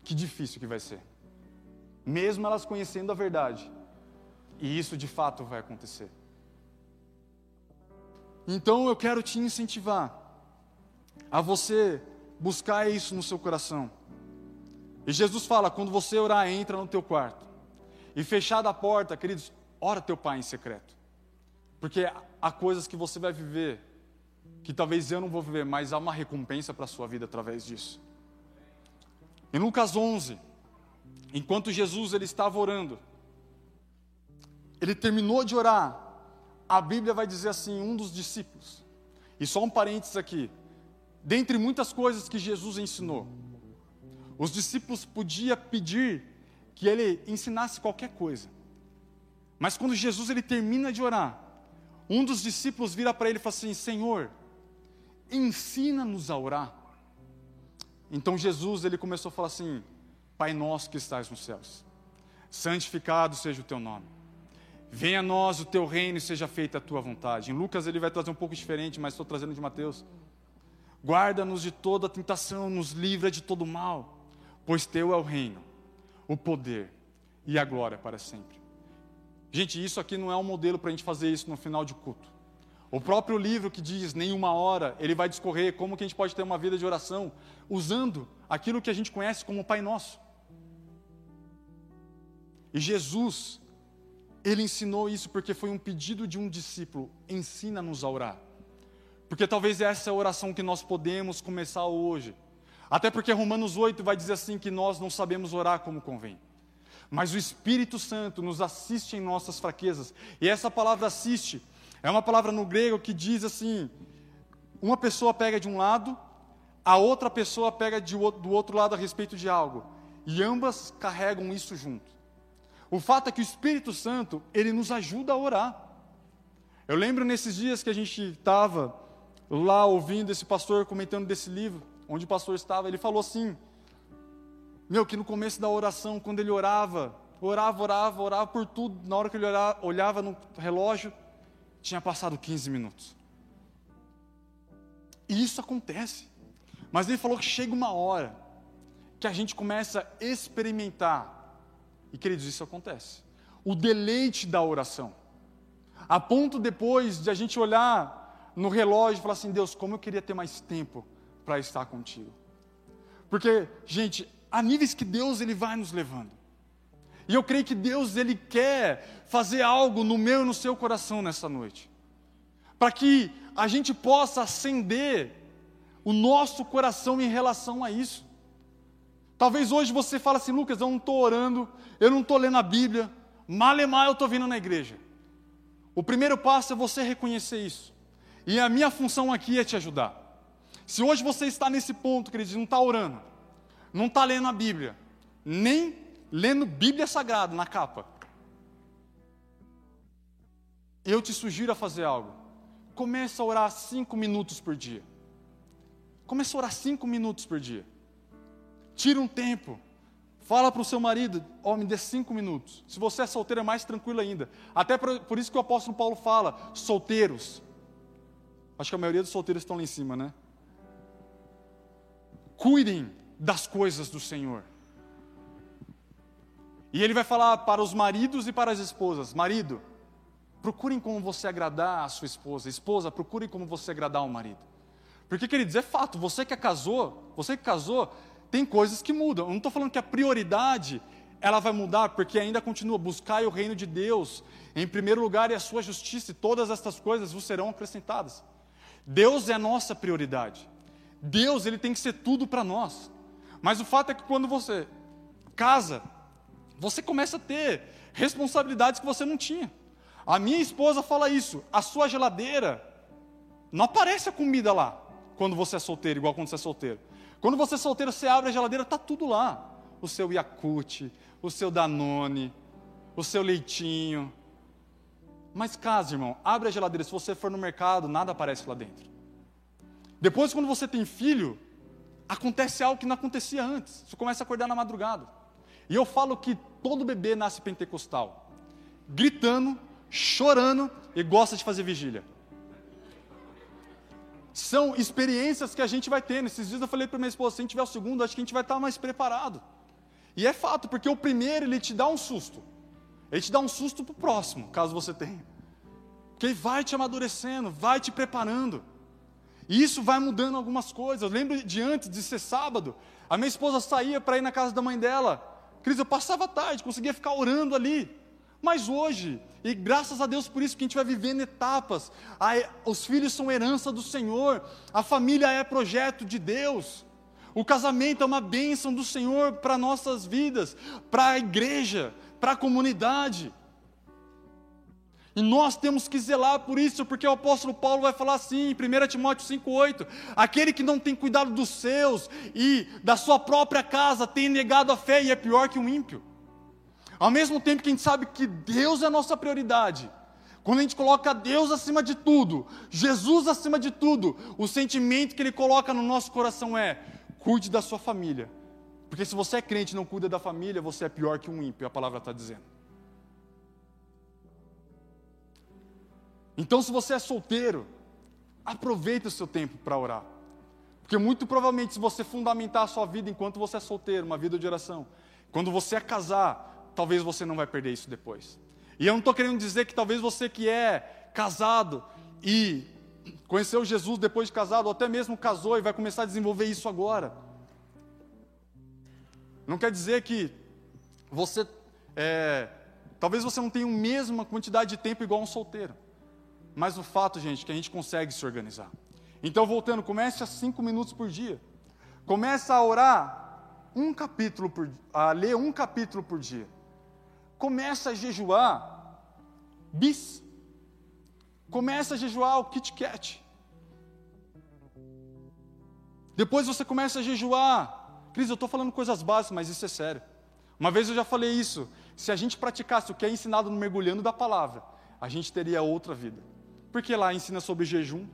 Que difícil que vai ser. Mesmo elas conhecendo a verdade. E isso de fato vai acontecer. Então eu quero te incentivar a você buscar isso no seu coração. E Jesus fala: quando você orar, entra no teu quarto. E fechada a porta, queridos, ora teu pai em secreto. Porque há coisas que você vai viver que talvez eu não vou viver, mas há uma recompensa para a sua vida através disso. Em Lucas 11, enquanto Jesus ele estava orando, ele terminou de orar, a Bíblia vai dizer assim, um dos discípulos, e só um parênteses aqui, dentre muitas coisas que Jesus ensinou, os discípulos podiam pedir que ele ensinasse qualquer coisa. Mas quando Jesus ele termina de orar, um dos discípulos vira para ele e fala assim: Senhor, ensina-nos a orar. Então Jesus ele começou a falar assim: Pai nosso que estás nos céus, santificado seja o teu nome. Venha a nós o teu reino e seja feita a tua vontade. Em Lucas ele vai trazer um pouco diferente, mas estou trazendo de Mateus. Guarda-nos de toda tentação, nos livra de todo mal pois teu é o reino, o poder e a glória para sempre. Gente, isso aqui não é um modelo para a gente fazer isso no final de culto. O próprio livro que diz nenhuma hora, ele vai discorrer como que a gente pode ter uma vida de oração usando aquilo que a gente conhece como Pai Nosso. E Jesus, ele ensinou isso porque foi um pedido de um discípulo: ensina-nos a orar. Porque talvez essa é a oração que nós podemos começar hoje. Até porque Romanos 8 vai dizer assim que nós não sabemos orar como convém. Mas o Espírito Santo nos assiste em nossas fraquezas. E essa palavra assiste é uma palavra no grego que diz assim: uma pessoa pega de um lado, a outra pessoa pega de, do outro lado a respeito de algo. E ambas carregam isso junto. O fato é que o Espírito Santo, ele nos ajuda a orar. Eu lembro nesses dias que a gente estava lá ouvindo esse pastor comentando desse livro onde o pastor estava, ele falou assim: Meu, que no começo da oração, quando ele orava, orava, orava, orava por tudo, na hora que ele olhava no relógio, tinha passado 15 minutos. E isso acontece. Mas ele falou que chega uma hora que a gente começa a experimentar, e queridos, isso acontece, o deleite da oração. A ponto depois de a gente olhar no relógio e falar assim: Deus, como eu queria ter mais tempo para estar contigo. Porque, gente, há níveis que Deus ele vai nos levando. E eu creio que Deus ele quer fazer algo no meu e no seu coração nessa noite. Para que a gente possa acender o nosso coração em relação a isso. Talvez hoje você fale assim, Lucas, eu não estou orando, eu não estou lendo a Bíblia, malemar eu estou vindo na igreja. O primeiro passo é você reconhecer isso. E a minha função aqui é te ajudar. Se hoje você está nesse ponto, queridos, não está orando, não está lendo a Bíblia, nem lendo Bíblia Sagrada na capa, eu te sugiro a fazer algo. Comece a orar cinco minutos por dia. Comece a orar cinco minutos por dia. Tira um tempo. Fala para o seu marido, ó, oh, dê cinco minutos. Se você é solteiro, é mais tranquilo ainda. Até por isso que o apóstolo Paulo fala, solteiros. Acho que a maioria dos solteiros estão lá em cima, né? Cuidem das coisas do Senhor. E ele vai falar para os maridos e para as esposas: marido, procurem como você agradar a sua esposa, esposa, procurem como você agradar o marido. Porque, queridos, é fato, você que casou, você que casou, tem coisas que mudam. Eu não estou falando que a prioridade ela vai mudar, porque ainda continua, buscar o reino de Deus em primeiro lugar e a sua justiça, e todas estas coisas vos serão acrescentadas. Deus é a nossa prioridade. Deus, ele tem que ser tudo para nós. Mas o fato é que quando você casa, você começa a ter responsabilidades que você não tinha. A minha esposa fala isso: a sua geladeira não aparece a comida lá quando você é solteiro, igual quando você é solteiro. Quando você é solteiro, você abre a geladeira, está tudo lá. O seu Yakult, o seu Danone, o seu leitinho. Mas casa, irmão, abre a geladeira. Se você for no mercado, nada aparece lá dentro. Depois, quando você tem filho, acontece algo que não acontecia antes. Você começa a acordar na madrugada. E eu falo que todo bebê nasce pentecostal, gritando, chorando e gosta de fazer vigília. São experiências que a gente vai ter. Nesses dias eu falei para minha esposa: se a gente tiver o segundo, acho que a gente vai estar mais preparado. E é fato, porque o primeiro ele te dá um susto. Ele te dá um susto para o próximo, caso você tenha. Porque ele vai te amadurecendo, vai te preparando. E isso vai mudando algumas coisas. Eu lembro de antes de ser sábado, a minha esposa saía para ir na casa da mãe dela. Cris, eu passava tarde, conseguia ficar orando ali. Mas hoje, e graças a Deus por isso que a gente vai vivendo etapas, a, os filhos são herança do Senhor, a família é projeto de Deus, o casamento é uma bênção do Senhor para nossas vidas, para a igreja, para a comunidade. E nós temos que zelar por isso, porque o apóstolo Paulo vai falar assim, em 1 Timóteo 5,8: aquele que não tem cuidado dos seus e da sua própria casa tem negado a fé e é pior que um ímpio. Ao mesmo tempo que a gente sabe que Deus é a nossa prioridade, quando a gente coloca Deus acima de tudo, Jesus acima de tudo, o sentimento que Ele coloca no nosso coração é: cuide da sua família. Porque se você é crente e não cuida da família, você é pior que um ímpio, a palavra está dizendo. Então, se você é solteiro, aproveite o seu tempo para orar. Porque muito provavelmente, se você fundamentar a sua vida enquanto você é solteiro, uma vida de oração, quando você é casar, talvez você não vai perder isso depois. E eu não estou querendo dizer que talvez você que é casado e conheceu Jesus depois de casado, ou até mesmo casou e vai começar a desenvolver isso agora. Não quer dizer que você, é, talvez você não tenha a mesma quantidade de tempo igual um solteiro. Mas o fato, gente, é que a gente consegue se organizar. Então, voltando, comece a cinco minutos por dia. Comece a orar um capítulo por a ler um capítulo por dia. Comece a jejuar bis. Comece a jejuar o Kit Kat. Depois você começa a jejuar. Cris, eu estou falando coisas básicas, mas isso é sério. Uma vez eu já falei isso. Se a gente praticasse o que é ensinado no mergulhando da palavra, a gente teria outra vida. Porque lá ensina sobre jejum,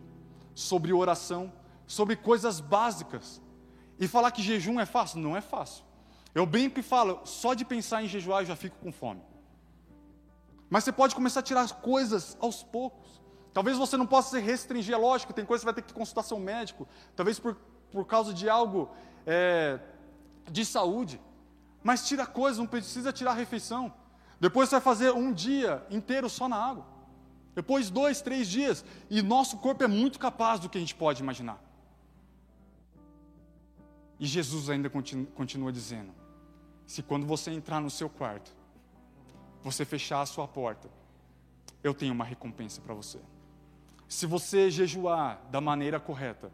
sobre oração, sobre coisas básicas. E falar que jejum é fácil? Não é fácil. Eu brinco e falo, só de pensar em jejuar eu já fico com fome. Mas você pode começar a tirar coisas aos poucos. Talvez você não possa se restringir, é lógico, tem coisas que você vai ter que consultar seu médico, talvez por, por causa de algo é, de saúde. Mas tira coisas, não precisa tirar a refeição. Depois você vai fazer um dia inteiro só na água. Depois, dois, três dias, e nosso corpo é muito capaz do que a gente pode imaginar. E Jesus ainda continua, dizendo: se quando você entrar no seu quarto, você fechar a sua porta, eu tenho uma recompensa para você. Se você jejuar da maneira correta,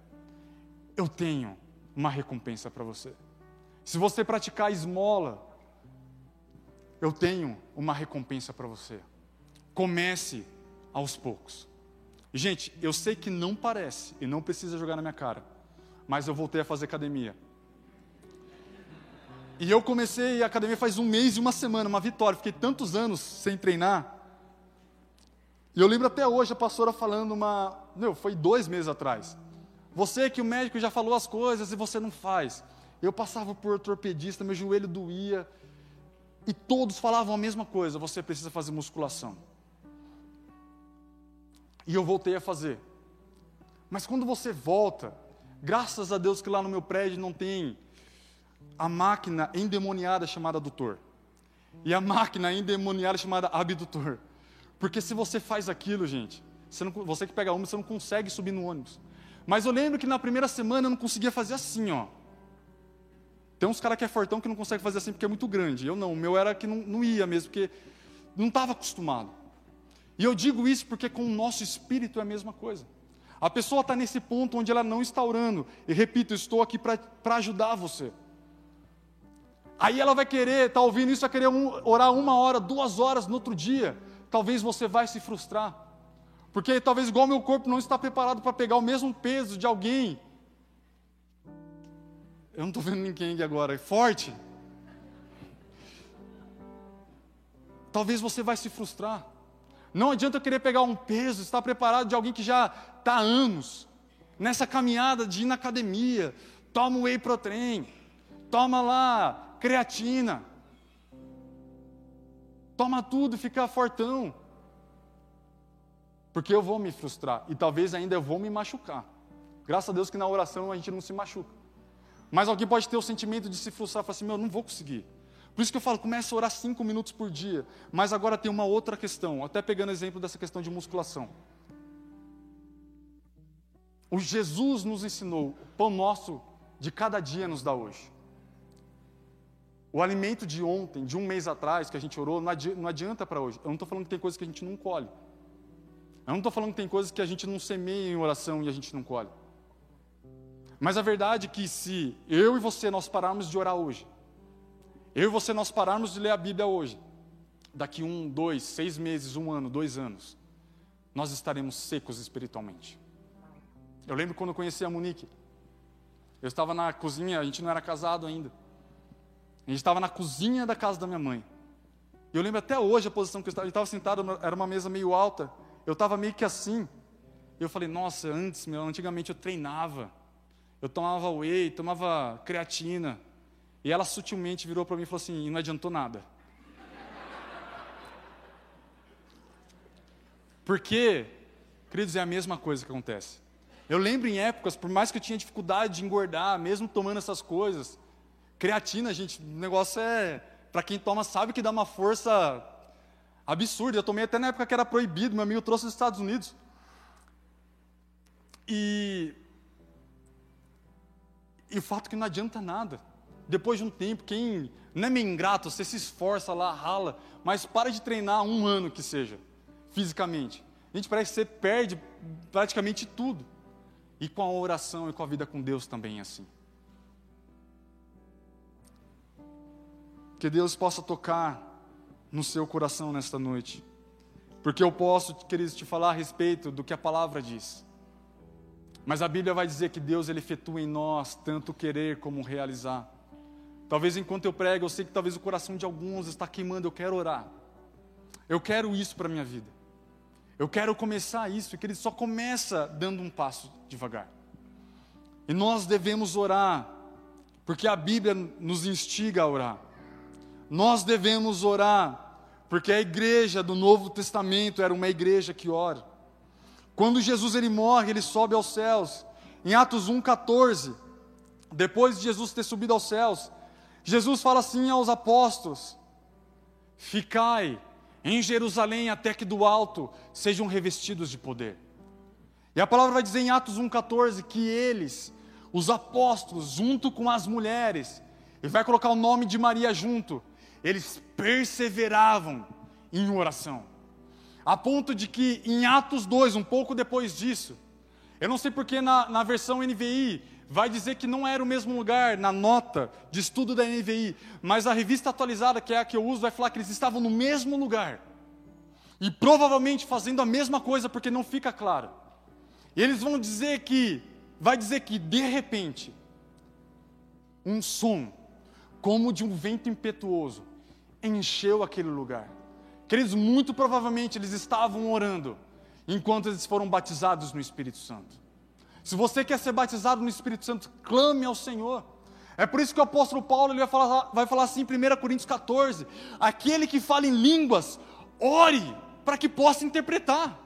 eu tenho uma recompensa para você. Se você praticar esmola, eu tenho uma recompensa para você. Comece aos poucos. Gente, eu sei que não parece e não precisa jogar na minha cara, mas eu voltei a fazer academia. E eu comecei a academia faz um mês e uma semana, uma vitória. Fiquei tantos anos sem treinar. E eu lembro até hoje a pastora falando uma. Não, foi dois meses atrás. Você que o médico já falou as coisas e você não faz. Eu passava por ortopedista, meu joelho doía. E todos falavam a mesma coisa: você precisa fazer musculação. E eu voltei a fazer. Mas quando você volta, graças a Deus que lá no meu prédio não tem a máquina endemoniada chamada doutor. E a máquina endemoniada chamada abdutor. Porque se você faz aquilo, gente, você, não, você que pega ônibus, você não consegue subir no ônibus. Mas eu lembro que na primeira semana eu não conseguia fazer assim, ó. Tem uns caras que é fortão que não consegue fazer assim porque é muito grande. Eu não, o meu era que não, não ia mesmo, porque não estava acostumado. E eu digo isso porque com o nosso espírito é a mesma coisa. A pessoa está nesse ponto onde ela não está orando. E repito, estou aqui para ajudar você. Aí ela vai querer, está ouvindo isso, vai querer um, orar uma hora, duas horas no outro dia. Talvez você vai se frustrar. Porque talvez igual meu corpo não está preparado para pegar o mesmo peso de alguém. Eu não estou vendo ninguém agora, é forte. Talvez você vai se frustrar. Não adianta querer pegar um peso, estar preparado de alguém que já está há anos nessa caminhada de ir na academia, toma whey protein, toma lá creatina, toma tudo fica fortão. Porque eu vou me frustrar e talvez ainda eu vou me machucar. Graças a Deus que na oração a gente não se machuca. Mas alguém pode ter o sentimento de se frustrar falar assim: meu, não vou conseguir. Por isso que eu falo, começa a orar cinco minutos por dia. Mas agora tem uma outra questão, até pegando exemplo dessa questão de musculação. O Jesus nos ensinou, o pão nosso de cada dia nos dá hoje. O alimento de ontem, de um mês atrás, que a gente orou, não adianta para hoje. Eu não estou falando que tem coisas que a gente não colhe. Eu não estou falando que tem coisas que a gente não semeia em oração e a gente não colhe. Mas a verdade é que se eu e você nós pararmos de orar hoje, eu e você nós pararmos de ler a Bíblia hoje, daqui um, dois, seis meses, um ano, dois anos, nós estaremos secos espiritualmente. Eu lembro quando eu conheci a Monique. Eu estava na cozinha, a gente não era casado ainda. A gente estava na cozinha da casa da minha mãe. E eu lembro até hoje a posição que eu estava. Eu estava sentado, era uma mesa meio alta. Eu estava meio que assim. Eu falei, nossa, antes, meu, antigamente eu treinava. Eu tomava whey, tomava creatina. E ela sutilmente virou para mim e falou assim: não adiantou nada. Porque, queridos, é a mesma coisa que acontece. Eu lembro em épocas, por mais que eu tinha dificuldade de engordar, mesmo tomando essas coisas, creatina, gente, o negócio é. Para quem toma, sabe que dá uma força absurda. Eu tomei até na época que era proibido, meu amigo trouxe dos Estados Unidos. E. E o fato é que não adianta nada. Depois de um tempo, quem não é meio ingrato, você se esforça lá, rala, mas para de treinar um ano que seja, fisicamente. A gente parece que você perde praticamente tudo. E com a oração e com a vida com Deus também é assim. Que Deus possa tocar no seu coração nesta noite. Porque eu posso, queridos, te falar a respeito do que a palavra diz. Mas a Bíblia vai dizer que Deus ele efetua em nós tanto querer como realizar. Talvez enquanto eu prego, eu sei que talvez o coração de alguns está queimando, eu quero orar. Eu quero isso para a minha vida. Eu quero começar isso, que ele só começa dando um passo devagar. E nós devemos orar, porque a Bíblia nos instiga a orar. Nós devemos orar, porque a igreja do Novo Testamento era uma igreja que ora. Quando Jesus ele morre, ele sobe aos céus. Em Atos 1:14, depois de Jesus ter subido aos céus, Jesus fala assim aos apóstolos: Ficai em Jerusalém até que do alto sejam revestidos de poder. E a palavra vai dizer em Atos 1,14 que eles, os apóstolos, junto com as mulheres, e vai colocar o nome de Maria junto, eles perseveravam em oração. A ponto de que em Atos 2, um pouco depois disso, eu não sei porque na, na versão NVI vai dizer que não era o mesmo lugar na nota de estudo da NVI, mas a revista atualizada, que é a que eu uso, vai falar que eles estavam no mesmo lugar. E provavelmente fazendo a mesma coisa, porque não fica claro. E eles vão dizer que, vai dizer que de repente, um som, como de um vento impetuoso, encheu aquele lugar. Queridos, muito provavelmente eles estavam orando enquanto eles foram batizados no Espírito Santo. Se você quer ser batizado no Espírito Santo, clame ao Senhor. É por isso que o apóstolo Paulo ele vai, falar, vai falar assim em 1 Coríntios 14: aquele que fala em línguas, ore para que possa interpretar.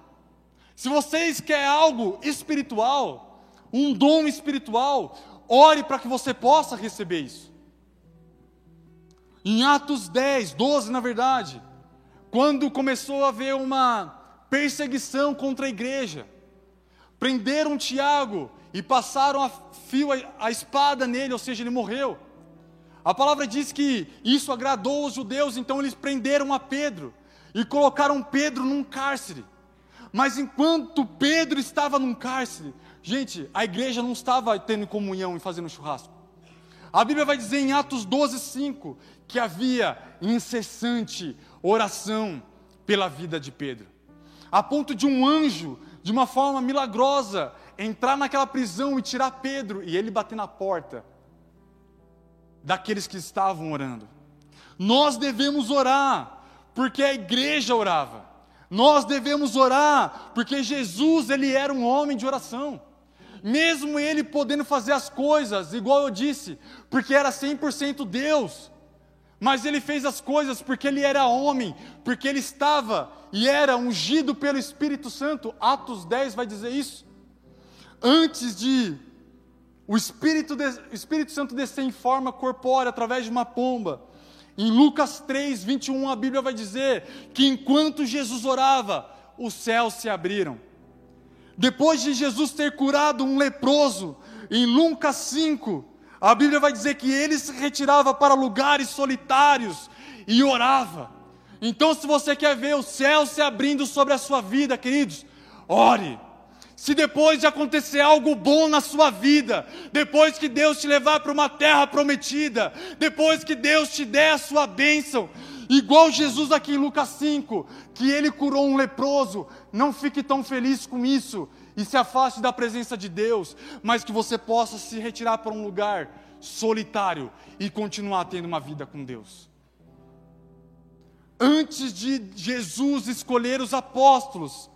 Se vocês querem algo espiritual, um dom espiritual, ore para que você possa receber isso. Em Atos 10, 12 na verdade, quando começou a haver uma perseguição contra a igreja, prenderam Tiago e passaram a fio a espada nele, ou seja, ele morreu. A palavra diz que isso agradou os judeus, então eles prenderam a Pedro e colocaram Pedro num cárcere. Mas enquanto Pedro estava num cárcere, gente, a igreja não estava tendo comunhão e fazendo churrasco. A Bíblia vai dizer em Atos 12, 5 que havia incessante oração pela vida de Pedro, a ponto de um anjo, de uma forma milagrosa, entrar naquela prisão e tirar Pedro e ele bater na porta daqueles que estavam orando. Nós devemos orar, porque a igreja orava. Nós devemos orar, porque Jesus, ele era um homem de oração. Mesmo ele podendo fazer as coisas, igual eu disse, porque era 100% Deus. Mas ele fez as coisas porque ele era homem, porque ele estava e era ungido pelo Espírito Santo. Atos 10 vai dizer isso. Antes de o Espírito, de, o Espírito Santo descer em forma corpórea através de uma pomba, em Lucas 3, 21, a Bíblia vai dizer que enquanto Jesus orava, os céus se abriram. Depois de Jesus ter curado um leproso, em Lucas 5, a Bíblia vai dizer que ele se retirava para lugares solitários e orava. Então, se você quer ver o céu se abrindo sobre a sua vida, queridos, ore. Se depois de acontecer algo bom na sua vida, depois que Deus te levar para uma terra prometida, depois que Deus te der a sua bênção, igual Jesus aqui em Lucas 5, que ele curou um leproso, não fique tão feliz com isso e se afaste da presença de Deus, mas que você possa se retirar para um lugar solitário e continuar tendo uma vida com Deus. Antes de Jesus escolher os apóstolos,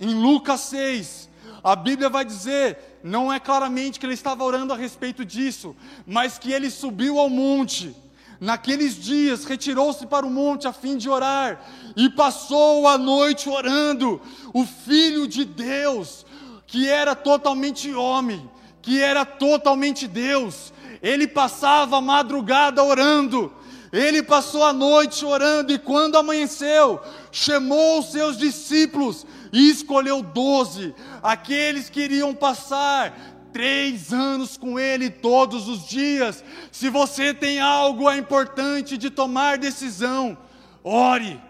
em Lucas 6, a Bíblia vai dizer, não é claramente que ele estava orando a respeito disso, mas que ele subiu ao monte. Naqueles dias, retirou-se para o monte a fim de orar, e passou a noite orando. O Filho de Deus, que era totalmente homem, que era totalmente Deus, ele passava a madrugada orando, ele passou a noite orando, e quando amanheceu, chamou os seus discípulos e escolheu doze, aqueles que iriam passar três anos com Ele todos os dias. Se você tem algo importante de tomar decisão, ore.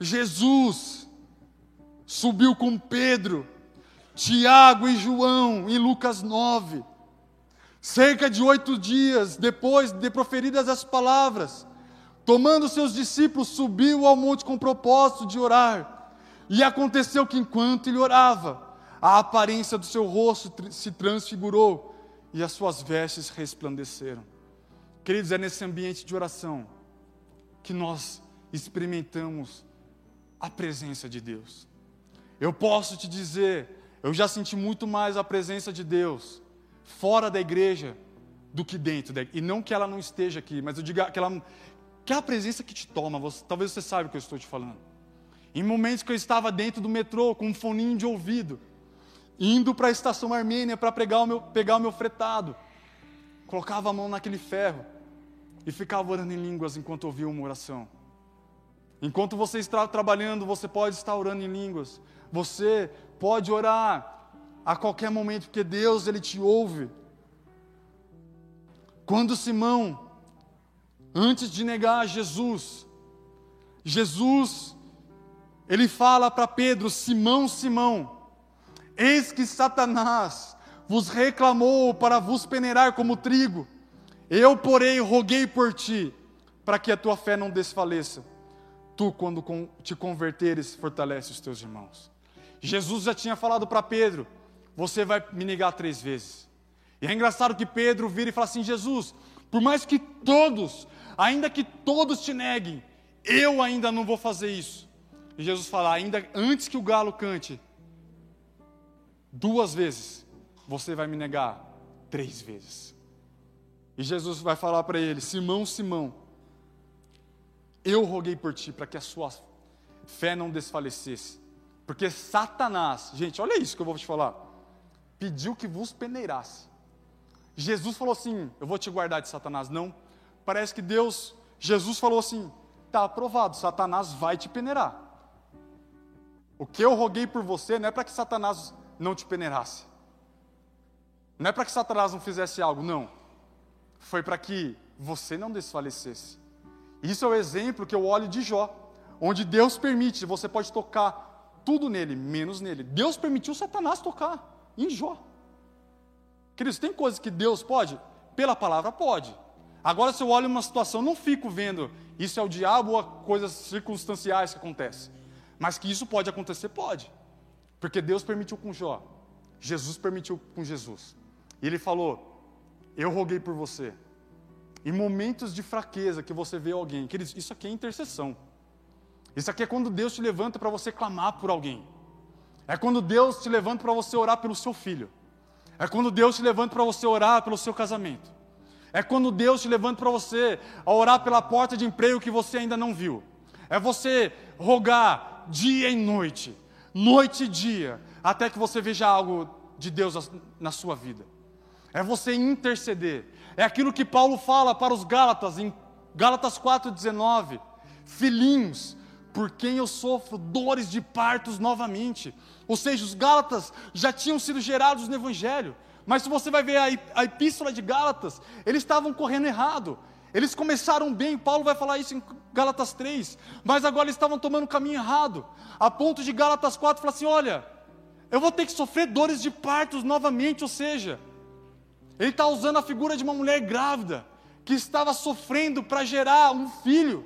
Jesus subiu com Pedro, Tiago e João em Lucas 9. Cerca de oito dias depois de proferidas as palavras, tomando seus discípulos, subiu ao monte com propósito de orar. E aconteceu que enquanto ele orava, a aparência do seu rosto se transfigurou e as suas vestes resplandeceram. Queridos, é nesse ambiente de oração que nós experimentamos a presença de Deus. Eu posso te dizer, eu já senti muito mais a presença de Deus fora da igreja do que dentro da E não que ela não esteja aqui, mas eu digo que, ela, que é a presença que te toma. Você, talvez você saiba o que eu estou te falando. Em momentos que eu estava dentro do metrô com um foninho de ouvido, indo para a estação Armênia para pegar o meu, pegar o meu fretado, colocava a mão naquele ferro e ficava orando em línguas enquanto ouvia uma oração. Enquanto você está trabalhando, você pode estar orando em línguas. Você pode orar a qualquer momento, porque Deus ele te ouve. Quando Simão, antes de negar Jesus, Jesus ele fala para Pedro: Simão, Simão, eis que Satanás vos reclamou para vos peneirar como trigo. Eu, porém, roguei por ti, para que a tua fé não desfaleça. Tu, quando te converteres, fortalece os teus irmãos. Jesus já tinha falado para Pedro: Você vai me negar três vezes. E é engraçado que Pedro vira e fala assim: Jesus, por mais que todos, ainda que todos te neguem, eu ainda não vou fazer isso. E Jesus fala: ainda antes que o galo cante, duas vezes você vai me negar três vezes. E Jesus vai falar para ele: Simão, Simão, eu roguei por ti para que a sua fé não desfalecesse. Porque Satanás, gente, olha isso que eu vou te falar, pediu que vos peneirasse. Jesus falou assim: Eu vou te guardar de Satanás, não, parece que Deus, Jesus falou assim: está aprovado, Satanás vai te peneirar. O que eu roguei por você não é para que Satanás não te peneirasse. Não é para que Satanás não fizesse algo, não. Foi para que você não desfalecesse. Isso é o exemplo que eu olho de Jó, onde Deus permite, você pode tocar tudo nele, menos nele. Deus permitiu Satanás tocar em Jó. Queridos, tem coisas que Deus pode? Pela palavra pode. Agora, se eu olho uma situação, não fico vendo isso é o diabo ou coisas circunstanciais que acontecem. Mas que isso pode acontecer, pode. Porque Deus permitiu com Jó. Jesus permitiu com Jesus. E ele falou: Eu roguei por você. Em momentos de fraqueza que você vê alguém, queridos, isso aqui é intercessão. Isso aqui é quando Deus te levanta para você clamar por alguém. É quando Deus te levanta para você orar pelo seu filho. É quando Deus te levanta para você orar pelo seu casamento. É quando Deus te levanta para você a orar pela porta de emprego que você ainda não viu. É você rogar dia e noite, noite e dia, até que você veja algo de Deus na sua vida. É você interceder. É aquilo que Paulo fala para os Gálatas, em Gálatas 4,19: Filhinhos, por quem eu sofro dores de partos novamente. Ou seja, os Gálatas já tinham sido gerados no Evangelho. Mas se você vai ver a, epístola de Gálatas, eles estavam correndo errado. Eles começaram bem, Paulo vai falar isso em Gálatas 3, mas agora eles estavam tomando o caminho errado, a ponto de Gálatas 4 falar assim: olha, eu vou ter que sofrer dores de partos novamente, ou seja, ele está usando a figura de uma mulher grávida que estava sofrendo para gerar um filho.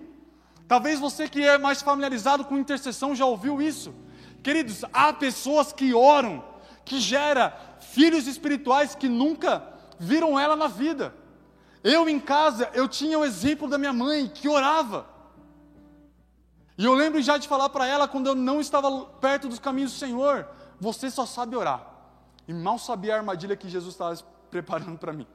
Talvez você que é mais familiarizado com intercessão já ouviu isso. Queridos, há pessoas que oram, que gera filhos espirituais que nunca viram ela na vida. Eu em casa, eu tinha o exemplo da minha mãe que orava. E eu lembro já de falar para ela quando eu não estava perto dos caminhos do Senhor, você só sabe orar. E mal sabia a armadilha que Jesus estava preparando para mim.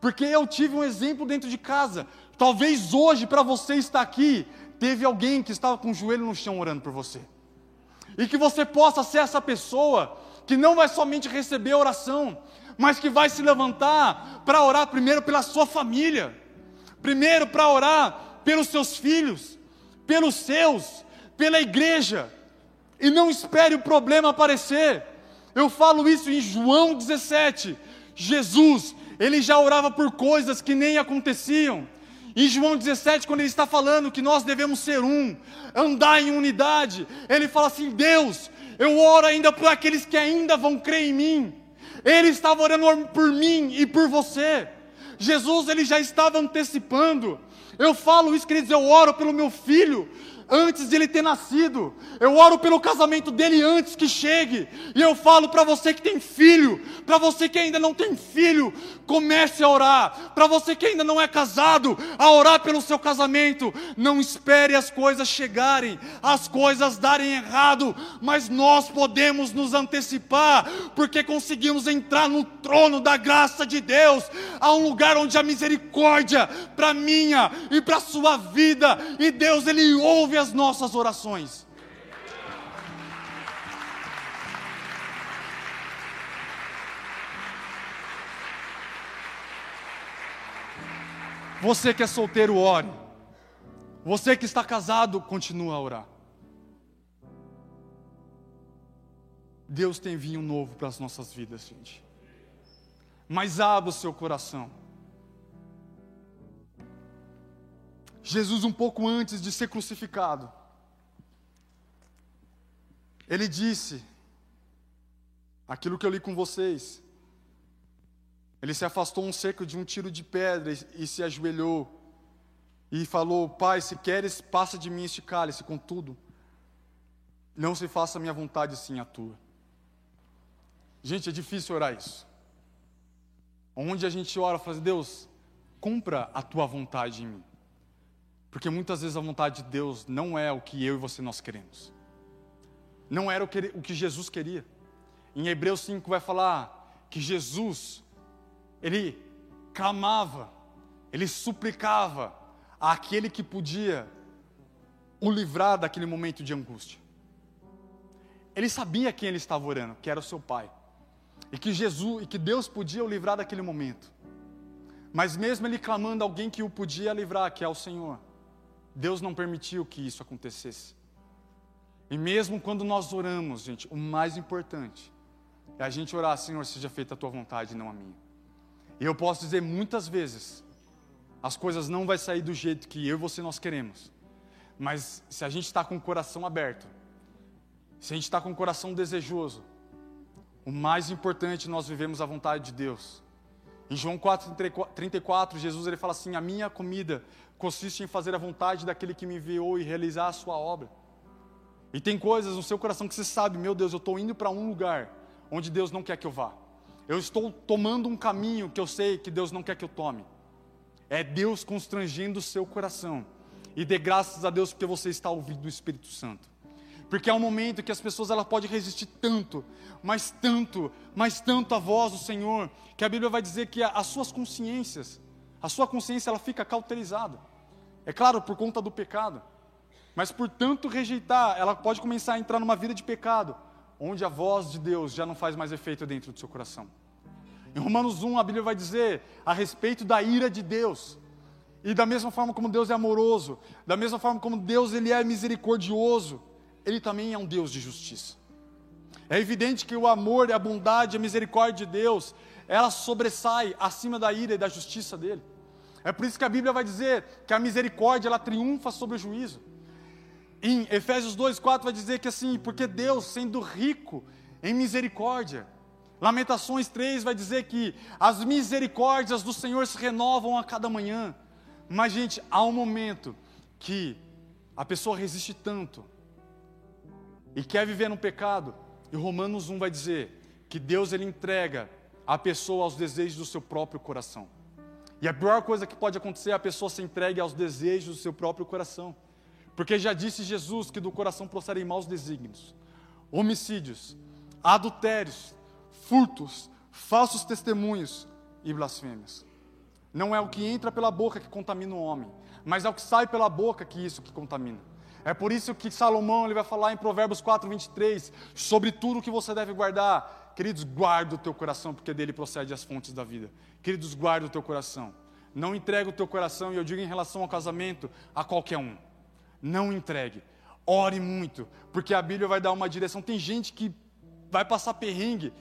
Porque eu tive um exemplo dentro de casa. Talvez hoje, para você estar aqui, teve alguém que estava com o joelho no chão orando por você. E que você possa ser essa pessoa que não vai somente receber a oração, mas que vai se levantar para orar primeiro pela sua família, primeiro para orar pelos seus filhos, pelos seus, pela igreja, e não espere o problema aparecer. Eu falo isso em João 17. Jesus, ele já orava por coisas que nem aconteciam. Em João 17, quando ele está falando que nós devemos ser um, andar em unidade, ele fala assim: Deus, eu oro ainda por aqueles que ainda vão crer em mim. Ele estava orando por mim e por você. Jesus, ele já estava antecipando. Eu falo isso, queridos, eu oro pelo meu filho, antes de ele ter nascido. Eu oro pelo casamento dele antes que chegue. E eu falo para você que tem filho, para você que ainda não tem filho, comece a orar. Para você que ainda não é casado, a orar pelo seu casamento. Não espere as coisas chegarem, as coisas darem errado, mas nós podemos nos antecipar, porque conseguimos entrar no trono da graça de Deus, a um lugar onde a misericórdia para minha e para sua vida, e Deus ele ouve as nossas orações. Você que é solteiro, ore. Você que está casado, continue a orar. Deus tem vinho novo para as nossas vidas, gente. Mas abra o seu coração. Jesus, um pouco antes de ser crucificado, ele disse aquilo que eu li com vocês. Ele se afastou um seco de um tiro de pedra e, e se ajoelhou e falou: Pai, se queres, passa de mim este cálice, contudo, não se faça a minha vontade, sim a tua. Gente, é difícil orar isso. Onde a gente ora, fala: Deus, cumpra a tua vontade em mim. Porque muitas vezes a vontade de Deus não é o que eu e você nós queremos. Não era o que, o que Jesus queria. Em Hebreus 5 vai falar que Jesus, ele clamava, ele suplicava àquele que podia o livrar daquele momento de angústia. Ele sabia quem ele estava orando, que era o seu pai. E que Jesus, e que Deus podia o livrar daquele momento. Mas mesmo ele clamando alguém que o podia livrar, que é o Senhor, Deus não permitiu que isso acontecesse. E mesmo quando nós oramos, gente, o mais importante é a gente orar, Senhor, seja feita a tua vontade, não a minha. E eu posso dizer muitas vezes, as coisas não vai sair do jeito que eu e você nós queremos. Mas se a gente está com o coração aberto, se a gente está com o coração desejoso, o mais importante nós vivemos a vontade de Deus. Em João 4:34, Jesus ele fala assim: "A minha comida consiste em fazer a vontade daquele que me enviou e realizar a sua obra". E tem coisas no seu coração que você sabe, meu Deus, eu estou indo para um lugar onde Deus não quer que eu vá. Eu estou tomando um caminho que eu sei que Deus não quer que eu tome. É Deus constrangendo o seu coração. E dê graças a Deus porque você está ouvindo o Espírito Santo. Porque é um momento que as pessoas ela podem resistir tanto, mas tanto, mas tanto a voz do Senhor, que a Bíblia vai dizer que as suas consciências, a sua consciência ela fica cauterizada. É claro, por conta do pecado. Mas por tanto rejeitar, ela pode começar a entrar numa vida de pecado, onde a voz de Deus já não faz mais efeito dentro do seu coração. Em Romanos 1, a Bíblia vai dizer a respeito da ira de Deus. E da mesma forma como Deus é amoroso, da mesma forma como Deus ele é misericordioso, ele também é um Deus de justiça. É evidente que o amor a bondade, a misericórdia de Deus, ela sobressai acima da ira e da justiça dele. É por isso que a Bíblia vai dizer que a misericórdia ela triunfa sobre o juízo. Em Efésios 2:4 vai dizer que assim, porque Deus, sendo rico em misericórdia, Lamentações 3 vai dizer que as misericórdias do Senhor se renovam a cada manhã. Mas, gente, há um momento que a pessoa resiste tanto e quer viver no pecado, e Romanos 1 vai dizer que Deus ele entrega a pessoa aos desejos do seu próprio coração. E a pior coisa que pode acontecer é a pessoa se entregue aos desejos do seu próprio coração. Porque já disse Jesus que do coração procedem maus desígnios, homicídios, adultérios, furtos, falsos testemunhos e blasfêmias. Não é o que entra pela boca que contamina o homem, mas é o que sai pela boca que isso que contamina. É por isso que Salomão ele vai falar em Provérbios 4, 23, sobre tudo que você deve guardar. Queridos, guarda o teu coração, porque dele procede as fontes da vida. Queridos, guarda o teu coração. Não entregue o teu coração, e eu digo em relação ao casamento, a qualquer um. Não entregue. Ore muito, porque a Bíblia vai dar uma direção. Tem gente que vai passar perrengue,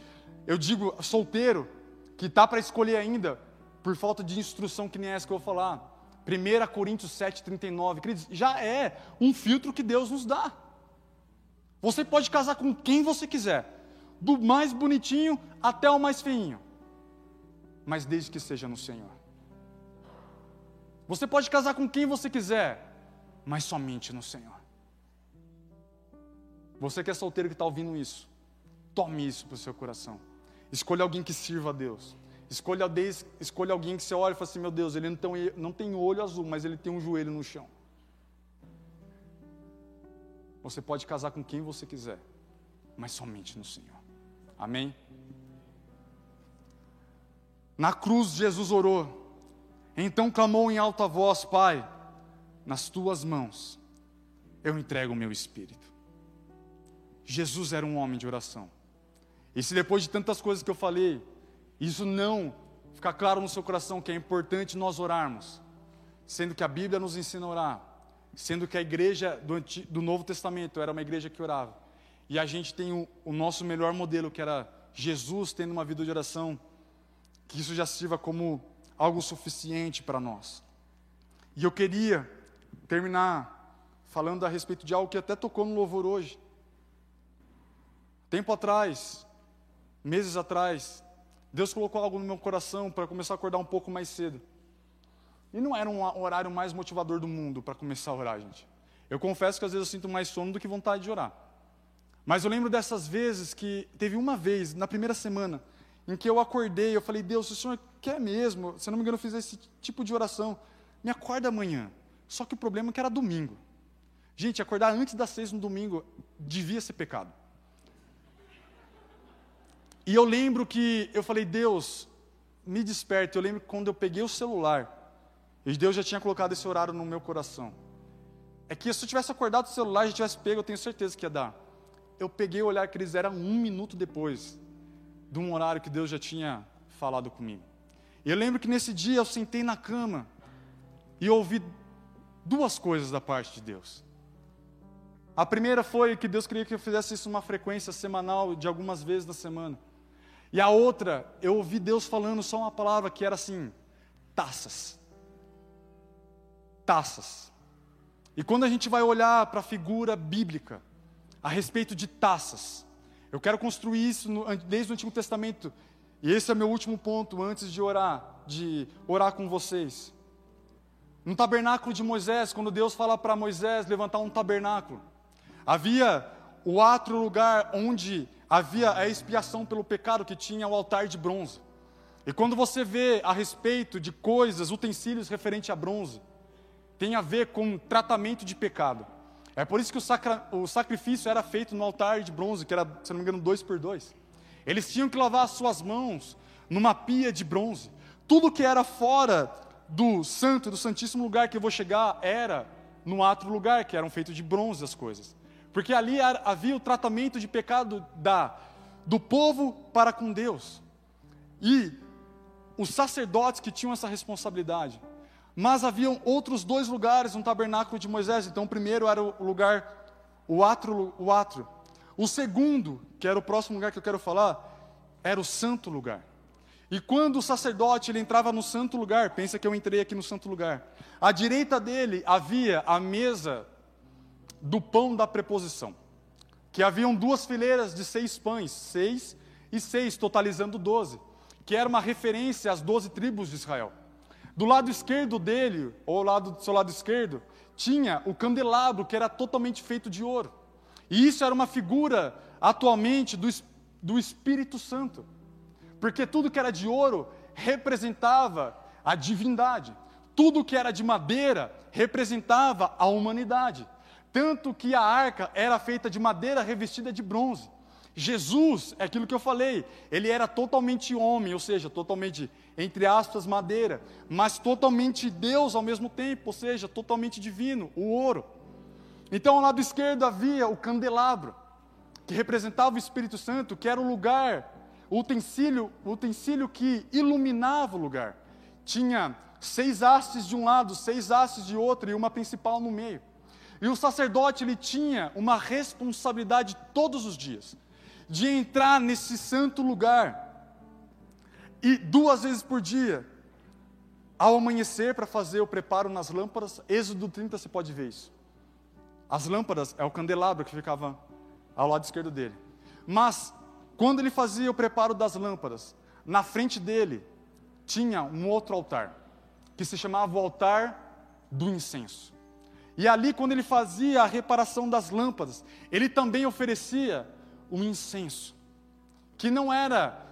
eu digo solteiro, que está para escolher ainda, por falta de instrução que nem essa que eu vou falar. 1 Coríntios 7,39, queridos, já é um filtro que Deus nos dá. Você pode casar com quem você quiser, do mais bonitinho até o mais feinho, mas desde que seja no Senhor. Você pode casar com quem você quiser, mas somente no Senhor. Você que é solteiro que está ouvindo isso, tome isso para o seu coração. Escolha alguém que sirva a Deus. Escolha, escolha alguém que você olha e fala assim: meu Deus, ele não tem, olho azul, mas ele tem um joelho no chão. Você pode casar com quem você quiser, mas somente no Senhor. Amém? Na cruz, Jesus orou. Então clamou em alta voz: Pai, nas tuas mãos eu entrego o meu espírito. Jesus era um homem de oração. E se depois de tantas coisas que eu falei, isso não ficar claro no seu coração que é importante nós orarmos, sendo que a Bíblia nos ensina a orar, sendo que a igreja do, Antigo, do Novo Testamento era uma igreja que orava, e a gente tem o, o nosso melhor modelo, que era Jesus tendo uma vida de oração, que isso já sirva como algo suficiente para nós. E eu queria terminar falando a respeito de algo que até tocou no louvor hoje. Tempo atrás, meses atrás, Deus colocou algo no meu coração para começar a acordar um pouco mais cedo. E não era um horário mais motivador do mundo para começar a orar, gente. Eu confesso que às vezes eu sinto mais sono do que vontade de orar. Mas eu lembro dessas vezes que teve uma vez, na primeira semana, em que eu acordei, eu falei, Deus, se o Senhor quer mesmo, se não me engano, eu fiz esse tipo de oração, me acorda amanhã. Só que o problema é que era domingo. Gente, acordar antes das seis no domingo devia ser pecado. E eu lembro que eu falei, Deus, me desperte. Eu lembro que quando eu peguei o celular, e Deus já tinha colocado esse horário no meu coração. É que se eu tivesse acordado o celular e tivesse pego, eu tenho certeza que ia dar. Eu peguei o olhar que eles eram um minuto depois de um horário que Deus já tinha falado comigo. Eu lembro que nesse dia eu sentei na cama e ouvi duas coisas da parte de Deus. A primeira foi que Deus queria que eu fizesse isso uma frequência semanal, de algumas vezes na semana. E a outra, eu ouvi Deus falando só uma palavra que era assim: taças. Taças. E quando a gente vai olhar para a figura bíblica a respeito de taças, eu quero construir isso no, desde o Antigo Testamento. E esse é meu último ponto antes de orar, de orar com vocês. No tabernáculo de Moisés, quando Deus fala para Moisés levantar um tabernáculo, havia o outro lugar onde havia a expiação pelo pecado que tinha o altar de bronze. E quando você vê a respeito de coisas, utensílios referente a bronze, tem a ver com tratamento de pecado. É por isso que o, sacra, o sacrifício era feito no altar de bronze, que era, se não me engano, dois por dois. Eles tinham que lavar as suas mãos numa pia de bronze. Tudo que era fora do santo, do santíssimo lugar que eu vou chegar, era no outro lugar, que eram feitos de bronze as coisas. Porque ali havia o tratamento de pecado da, do povo para com Deus. E os sacerdotes que tinham essa responsabilidade. Mas haviam outros dois lugares no tabernáculo de Moisés. Então, o primeiro era o lugar, o átrio, o átrio. O segundo, que era o próximo lugar que eu quero falar, era o santo lugar. E quando o sacerdote ele entrava no santo lugar, pensa que eu entrei aqui no santo lugar. À direita dele havia a mesa do pão da preposição, que haviam duas fileiras de seis pães, seis e seis, totalizando doze, que era uma referência às doze tribos de Israel. Do lado esquerdo dele, ou lado do seu lado esquerdo, tinha o candelabro, que era totalmente feito de ouro. E isso era uma figura, atualmente, do, do Espírito Santo porque tudo que era de ouro representava a divindade, tudo que era de madeira representava a humanidade. Tanto que a arca era feita de madeira revestida de bronze. Jesus, é aquilo que eu falei, ele era totalmente homem, ou seja, totalmente, entre aspas, madeira, mas totalmente Deus ao mesmo tempo, ou seja, totalmente divino, o ouro. Então, ao lado esquerdo havia o candelabro, que representava o Espírito Santo, que era o lugar o utensílio, o utensílio que iluminava o lugar. Tinha seis hastes de um lado, seis hastes de outro e uma principal no meio. E o sacerdote ele tinha uma responsabilidade todos os dias de entrar nesse santo lugar e duas vezes por dia, ao amanhecer para fazer o preparo nas lâmpadas. Êxodo 30 você pode ver isso. As lâmpadas é o candelabro que ficava ao lado esquerdo dele. Mas quando ele fazia o preparo das lâmpadas, na frente dele tinha um outro altar, que se chamava o altar do incenso. E ali, quando ele fazia a reparação das lâmpadas, ele também oferecia o incenso, que não era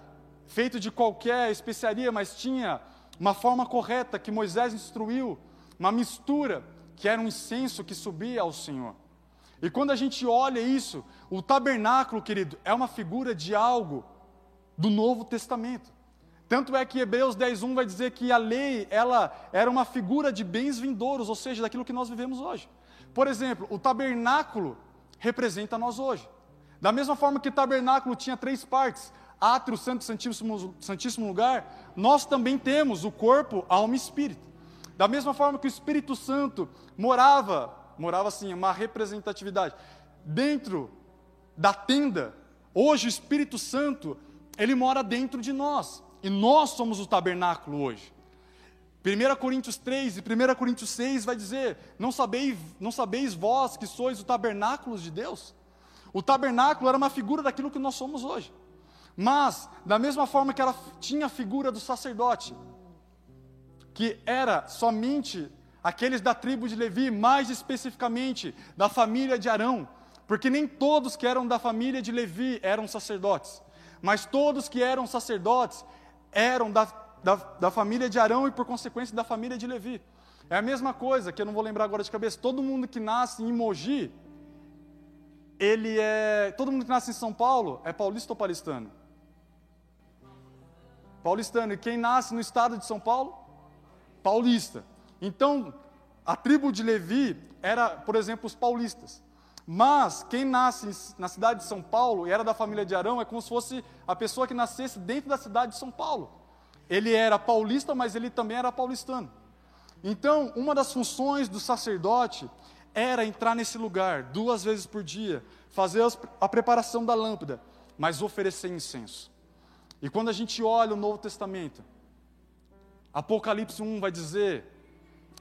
feito de qualquer especiaria, mas tinha uma forma correta que Moisés instruiu, uma mistura que era um incenso que subia ao Senhor. E quando a gente olha isso, o tabernáculo, querido, é uma figura de algo do Novo Testamento. Tanto é que Hebreus 10:1 vai dizer que a lei, ela era uma figura de bens vindouros, ou seja, daquilo que nós vivemos hoje. Por exemplo, o tabernáculo representa nós hoje. Da mesma forma que o tabernáculo tinha três partes, átrio, santo, santíssimo, santíssimo lugar, nós também temos o corpo, alma e espírito. Da mesma forma que o Espírito Santo morava morava assim, uma representatividade. Dentro da tenda, hoje o Espírito Santo, ele mora dentro de nós. E nós somos o tabernáculo hoje. 1 Coríntios 3 e 1 Coríntios 6 vai dizer: não sabeis, não sabeis vós que sois o tabernáculo de Deus? O tabernáculo era uma figura daquilo que nós somos hoje. Mas, da mesma forma que ela tinha a figura do sacerdote, que era somente aqueles da tribo de Levi, mais especificamente da família de Arão, porque nem todos que eram da família de Levi eram sacerdotes, mas todos que eram sacerdotes eram da, da, da família de Arão e, por consequência, da família de Levi. É a mesma coisa, que eu não vou lembrar agora de cabeça, todo mundo que nasce em Mogi, ele é. Todo mundo que nasce em São Paulo é paulista ou paulistano? Paulistano. E quem nasce no estado de São Paulo? Paulista. Então, a tribo de Levi era, por exemplo, os paulistas. Mas quem nasce na cidade de São Paulo e era da família de Arão é como se fosse a pessoa que nascesse dentro da cidade de São Paulo. ele era paulista, mas ele também era paulistano. Então, uma das funções do sacerdote era entrar nesse lugar duas vezes por dia, fazer a preparação da lâmpada, mas oferecer incenso. E quando a gente olha o Novo Testamento, Apocalipse 1 vai dizer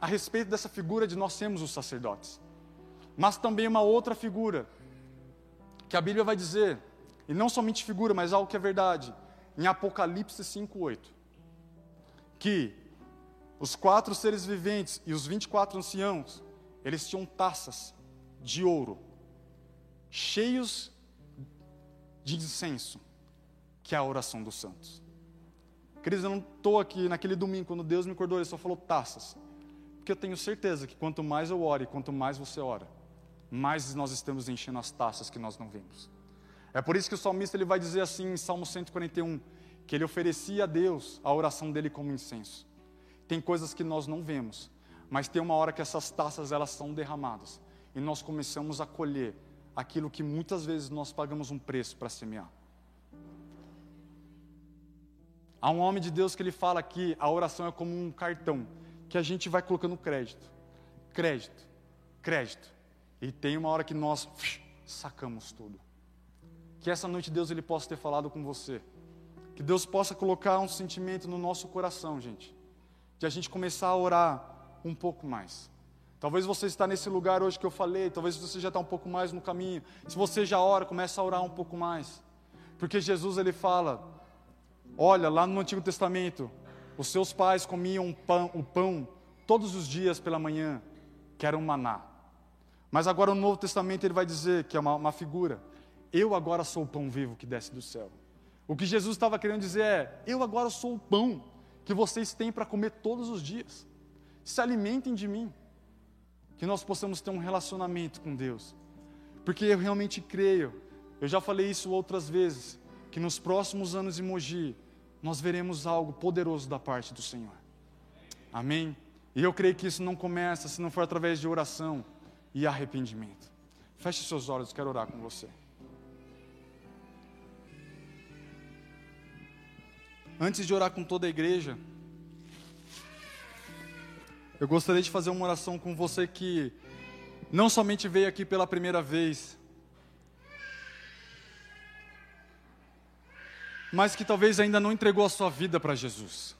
a respeito dessa figura de nós sermos os sacerdotes. Mas também uma outra figura, que a Bíblia vai dizer, e não somente figura, mas algo que é verdade, em Apocalipse 5,8, que os quatro seres viventes e os 24 anciãos, eles tinham taças de ouro, cheios de incenso, que é a oração dos santos. Queridos, eu não estou aqui naquele domingo, quando Deus me acordou, Ele só falou taças. Porque eu tenho certeza que quanto mais eu oro e quanto mais você ora, mais nós estamos enchendo as taças que nós não vemos. É por isso que o salmista ele vai dizer assim em Salmo 141, que ele oferecia a Deus a oração dele como incenso. Tem coisas que nós não vemos, mas tem uma hora que essas taças elas são derramadas e nós começamos a colher aquilo que muitas vezes nós pagamos um preço para semear. Há um homem de Deus que ele fala que a oração é como um cartão que a gente vai colocando crédito, crédito, crédito. E tem uma hora que nós sacamos tudo. Que essa noite Deus ele possa ter falado com você. Que Deus possa colocar um sentimento no nosso coração, gente. De a gente começar a orar um pouco mais. Talvez você está nesse lugar hoje que eu falei, talvez você já está um pouco mais no caminho. Se você já ora, começa a orar um pouco mais. Porque Jesus ele fala, olha, lá no Antigo Testamento, os seus pais comiam pão, o pão todos os dias pela manhã, que era um maná. Mas agora no Novo Testamento ele vai dizer, que é uma, uma figura, eu agora sou o pão vivo que desce do céu. O que Jesus estava querendo dizer é, eu agora sou o pão que vocês têm para comer todos os dias. Se alimentem de mim. Que nós possamos ter um relacionamento com Deus. Porque eu realmente creio, eu já falei isso outras vezes, que nos próximos anos em Mogi, nós veremos algo poderoso da parte do Senhor. Amém? E eu creio que isso não começa se não for através de oração e arrependimento. Feche seus olhos, quero orar com você. Antes de orar com toda a igreja, eu gostaria de fazer uma oração com você que não somente veio aqui pela primeira vez, mas que talvez ainda não entregou a sua vida para Jesus.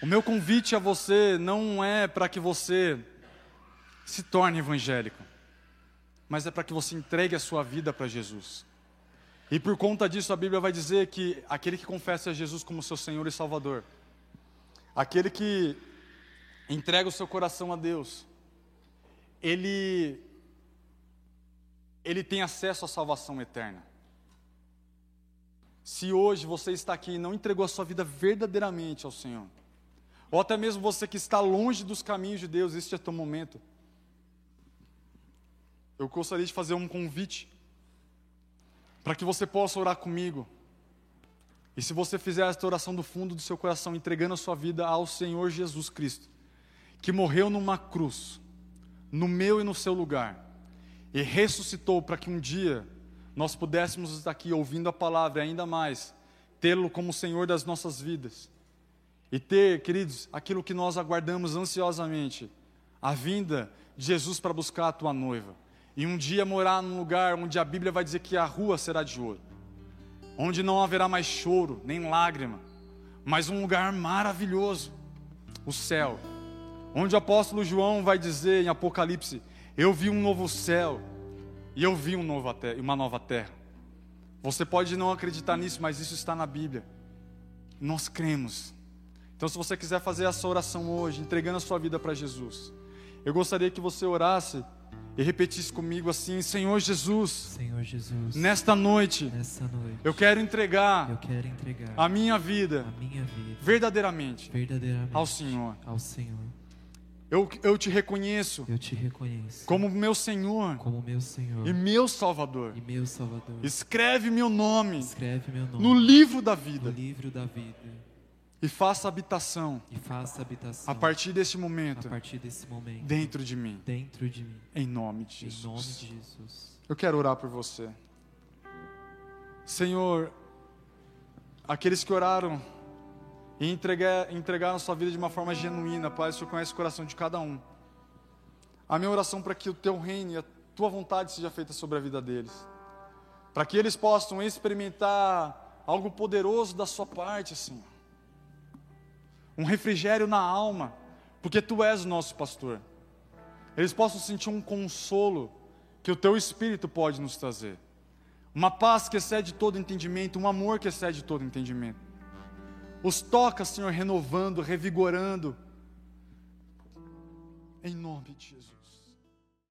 O meu convite a você não é para que você se torne evangélico, mas é para que você entregue a sua vida para Jesus. E por conta disso, a Bíblia vai dizer que aquele que confessa Jesus como seu Senhor e Salvador, aquele que entrega o seu coração a Deus, ele, ele tem acesso à salvação eterna. Se hoje você está aqui e não entregou a sua vida verdadeiramente ao Senhor, ou até mesmo você que está longe dos caminhos de Deus, este é teu momento. Eu gostaria de fazer um convite para que você possa orar comigo. E se você fizer esta oração do fundo do seu coração, entregando a sua vida ao Senhor Jesus Cristo, que morreu numa cruz, no meu e no seu lugar, e ressuscitou para que um dia nós pudéssemos estar aqui ouvindo a palavra ainda mais, tê-lo como Senhor das nossas vidas. E ter, queridos, aquilo que nós aguardamos ansiosamente, a vinda de Jesus para buscar a tua noiva. E um dia morar num lugar onde a Bíblia vai dizer que a rua será de ouro, onde não haverá mais choro, nem lágrima, mas um lugar maravilhoso, o céu, onde o apóstolo João vai dizer em Apocalipse: Eu vi um novo céu e eu vi um novo uma nova terra. Você pode não acreditar nisso, mas isso está na Bíblia. Nós cremos. Então, se você quiser fazer essa oração hoje, entregando a sua vida para Jesus, eu gostaria que você orasse e repetisse comigo assim: Senhor Jesus,
Senhor Jesus,
nesta noite,
nesta noite,
eu quero entregar,
eu quero entregar
a minha vida,
a minha vida
verdadeiramente,
verdadeiramente
ao Senhor.
Ao Senhor.
Eu, eu te reconheço
eu te reconheço
como meu Senhor
como meu Senhor
e meu Salvador.
e meu Salvador.
Escreve meu nome
Escreve meu nome
no livro da
no
vida
livro da vida
e faça habitação
e faça habitação
a partir desse
a
momento
partir desse momento
dentro de mim,
dentro de mim.
em nome de
Em nome
Jesus.
de Jesus.
Eu quero orar por você. Senhor, aqueles que oraram e entregar, entregar a sua vida de uma forma genuína, Pai. O Senhor conhece o coração de cada um. A minha oração para que o Teu reino e a Tua vontade seja feita sobre a vida deles, para que eles possam experimentar algo poderoso da Sua parte, Senhor. Um refrigério na alma, porque Tu és o nosso pastor. Eles possam sentir um consolo que o Teu Espírito pode nos trazer. Uma paz que excede todo entendimento, um amor que excede todo entendimento. Os toca, Senhor, renovando, revigorando. Em nome de Jesus.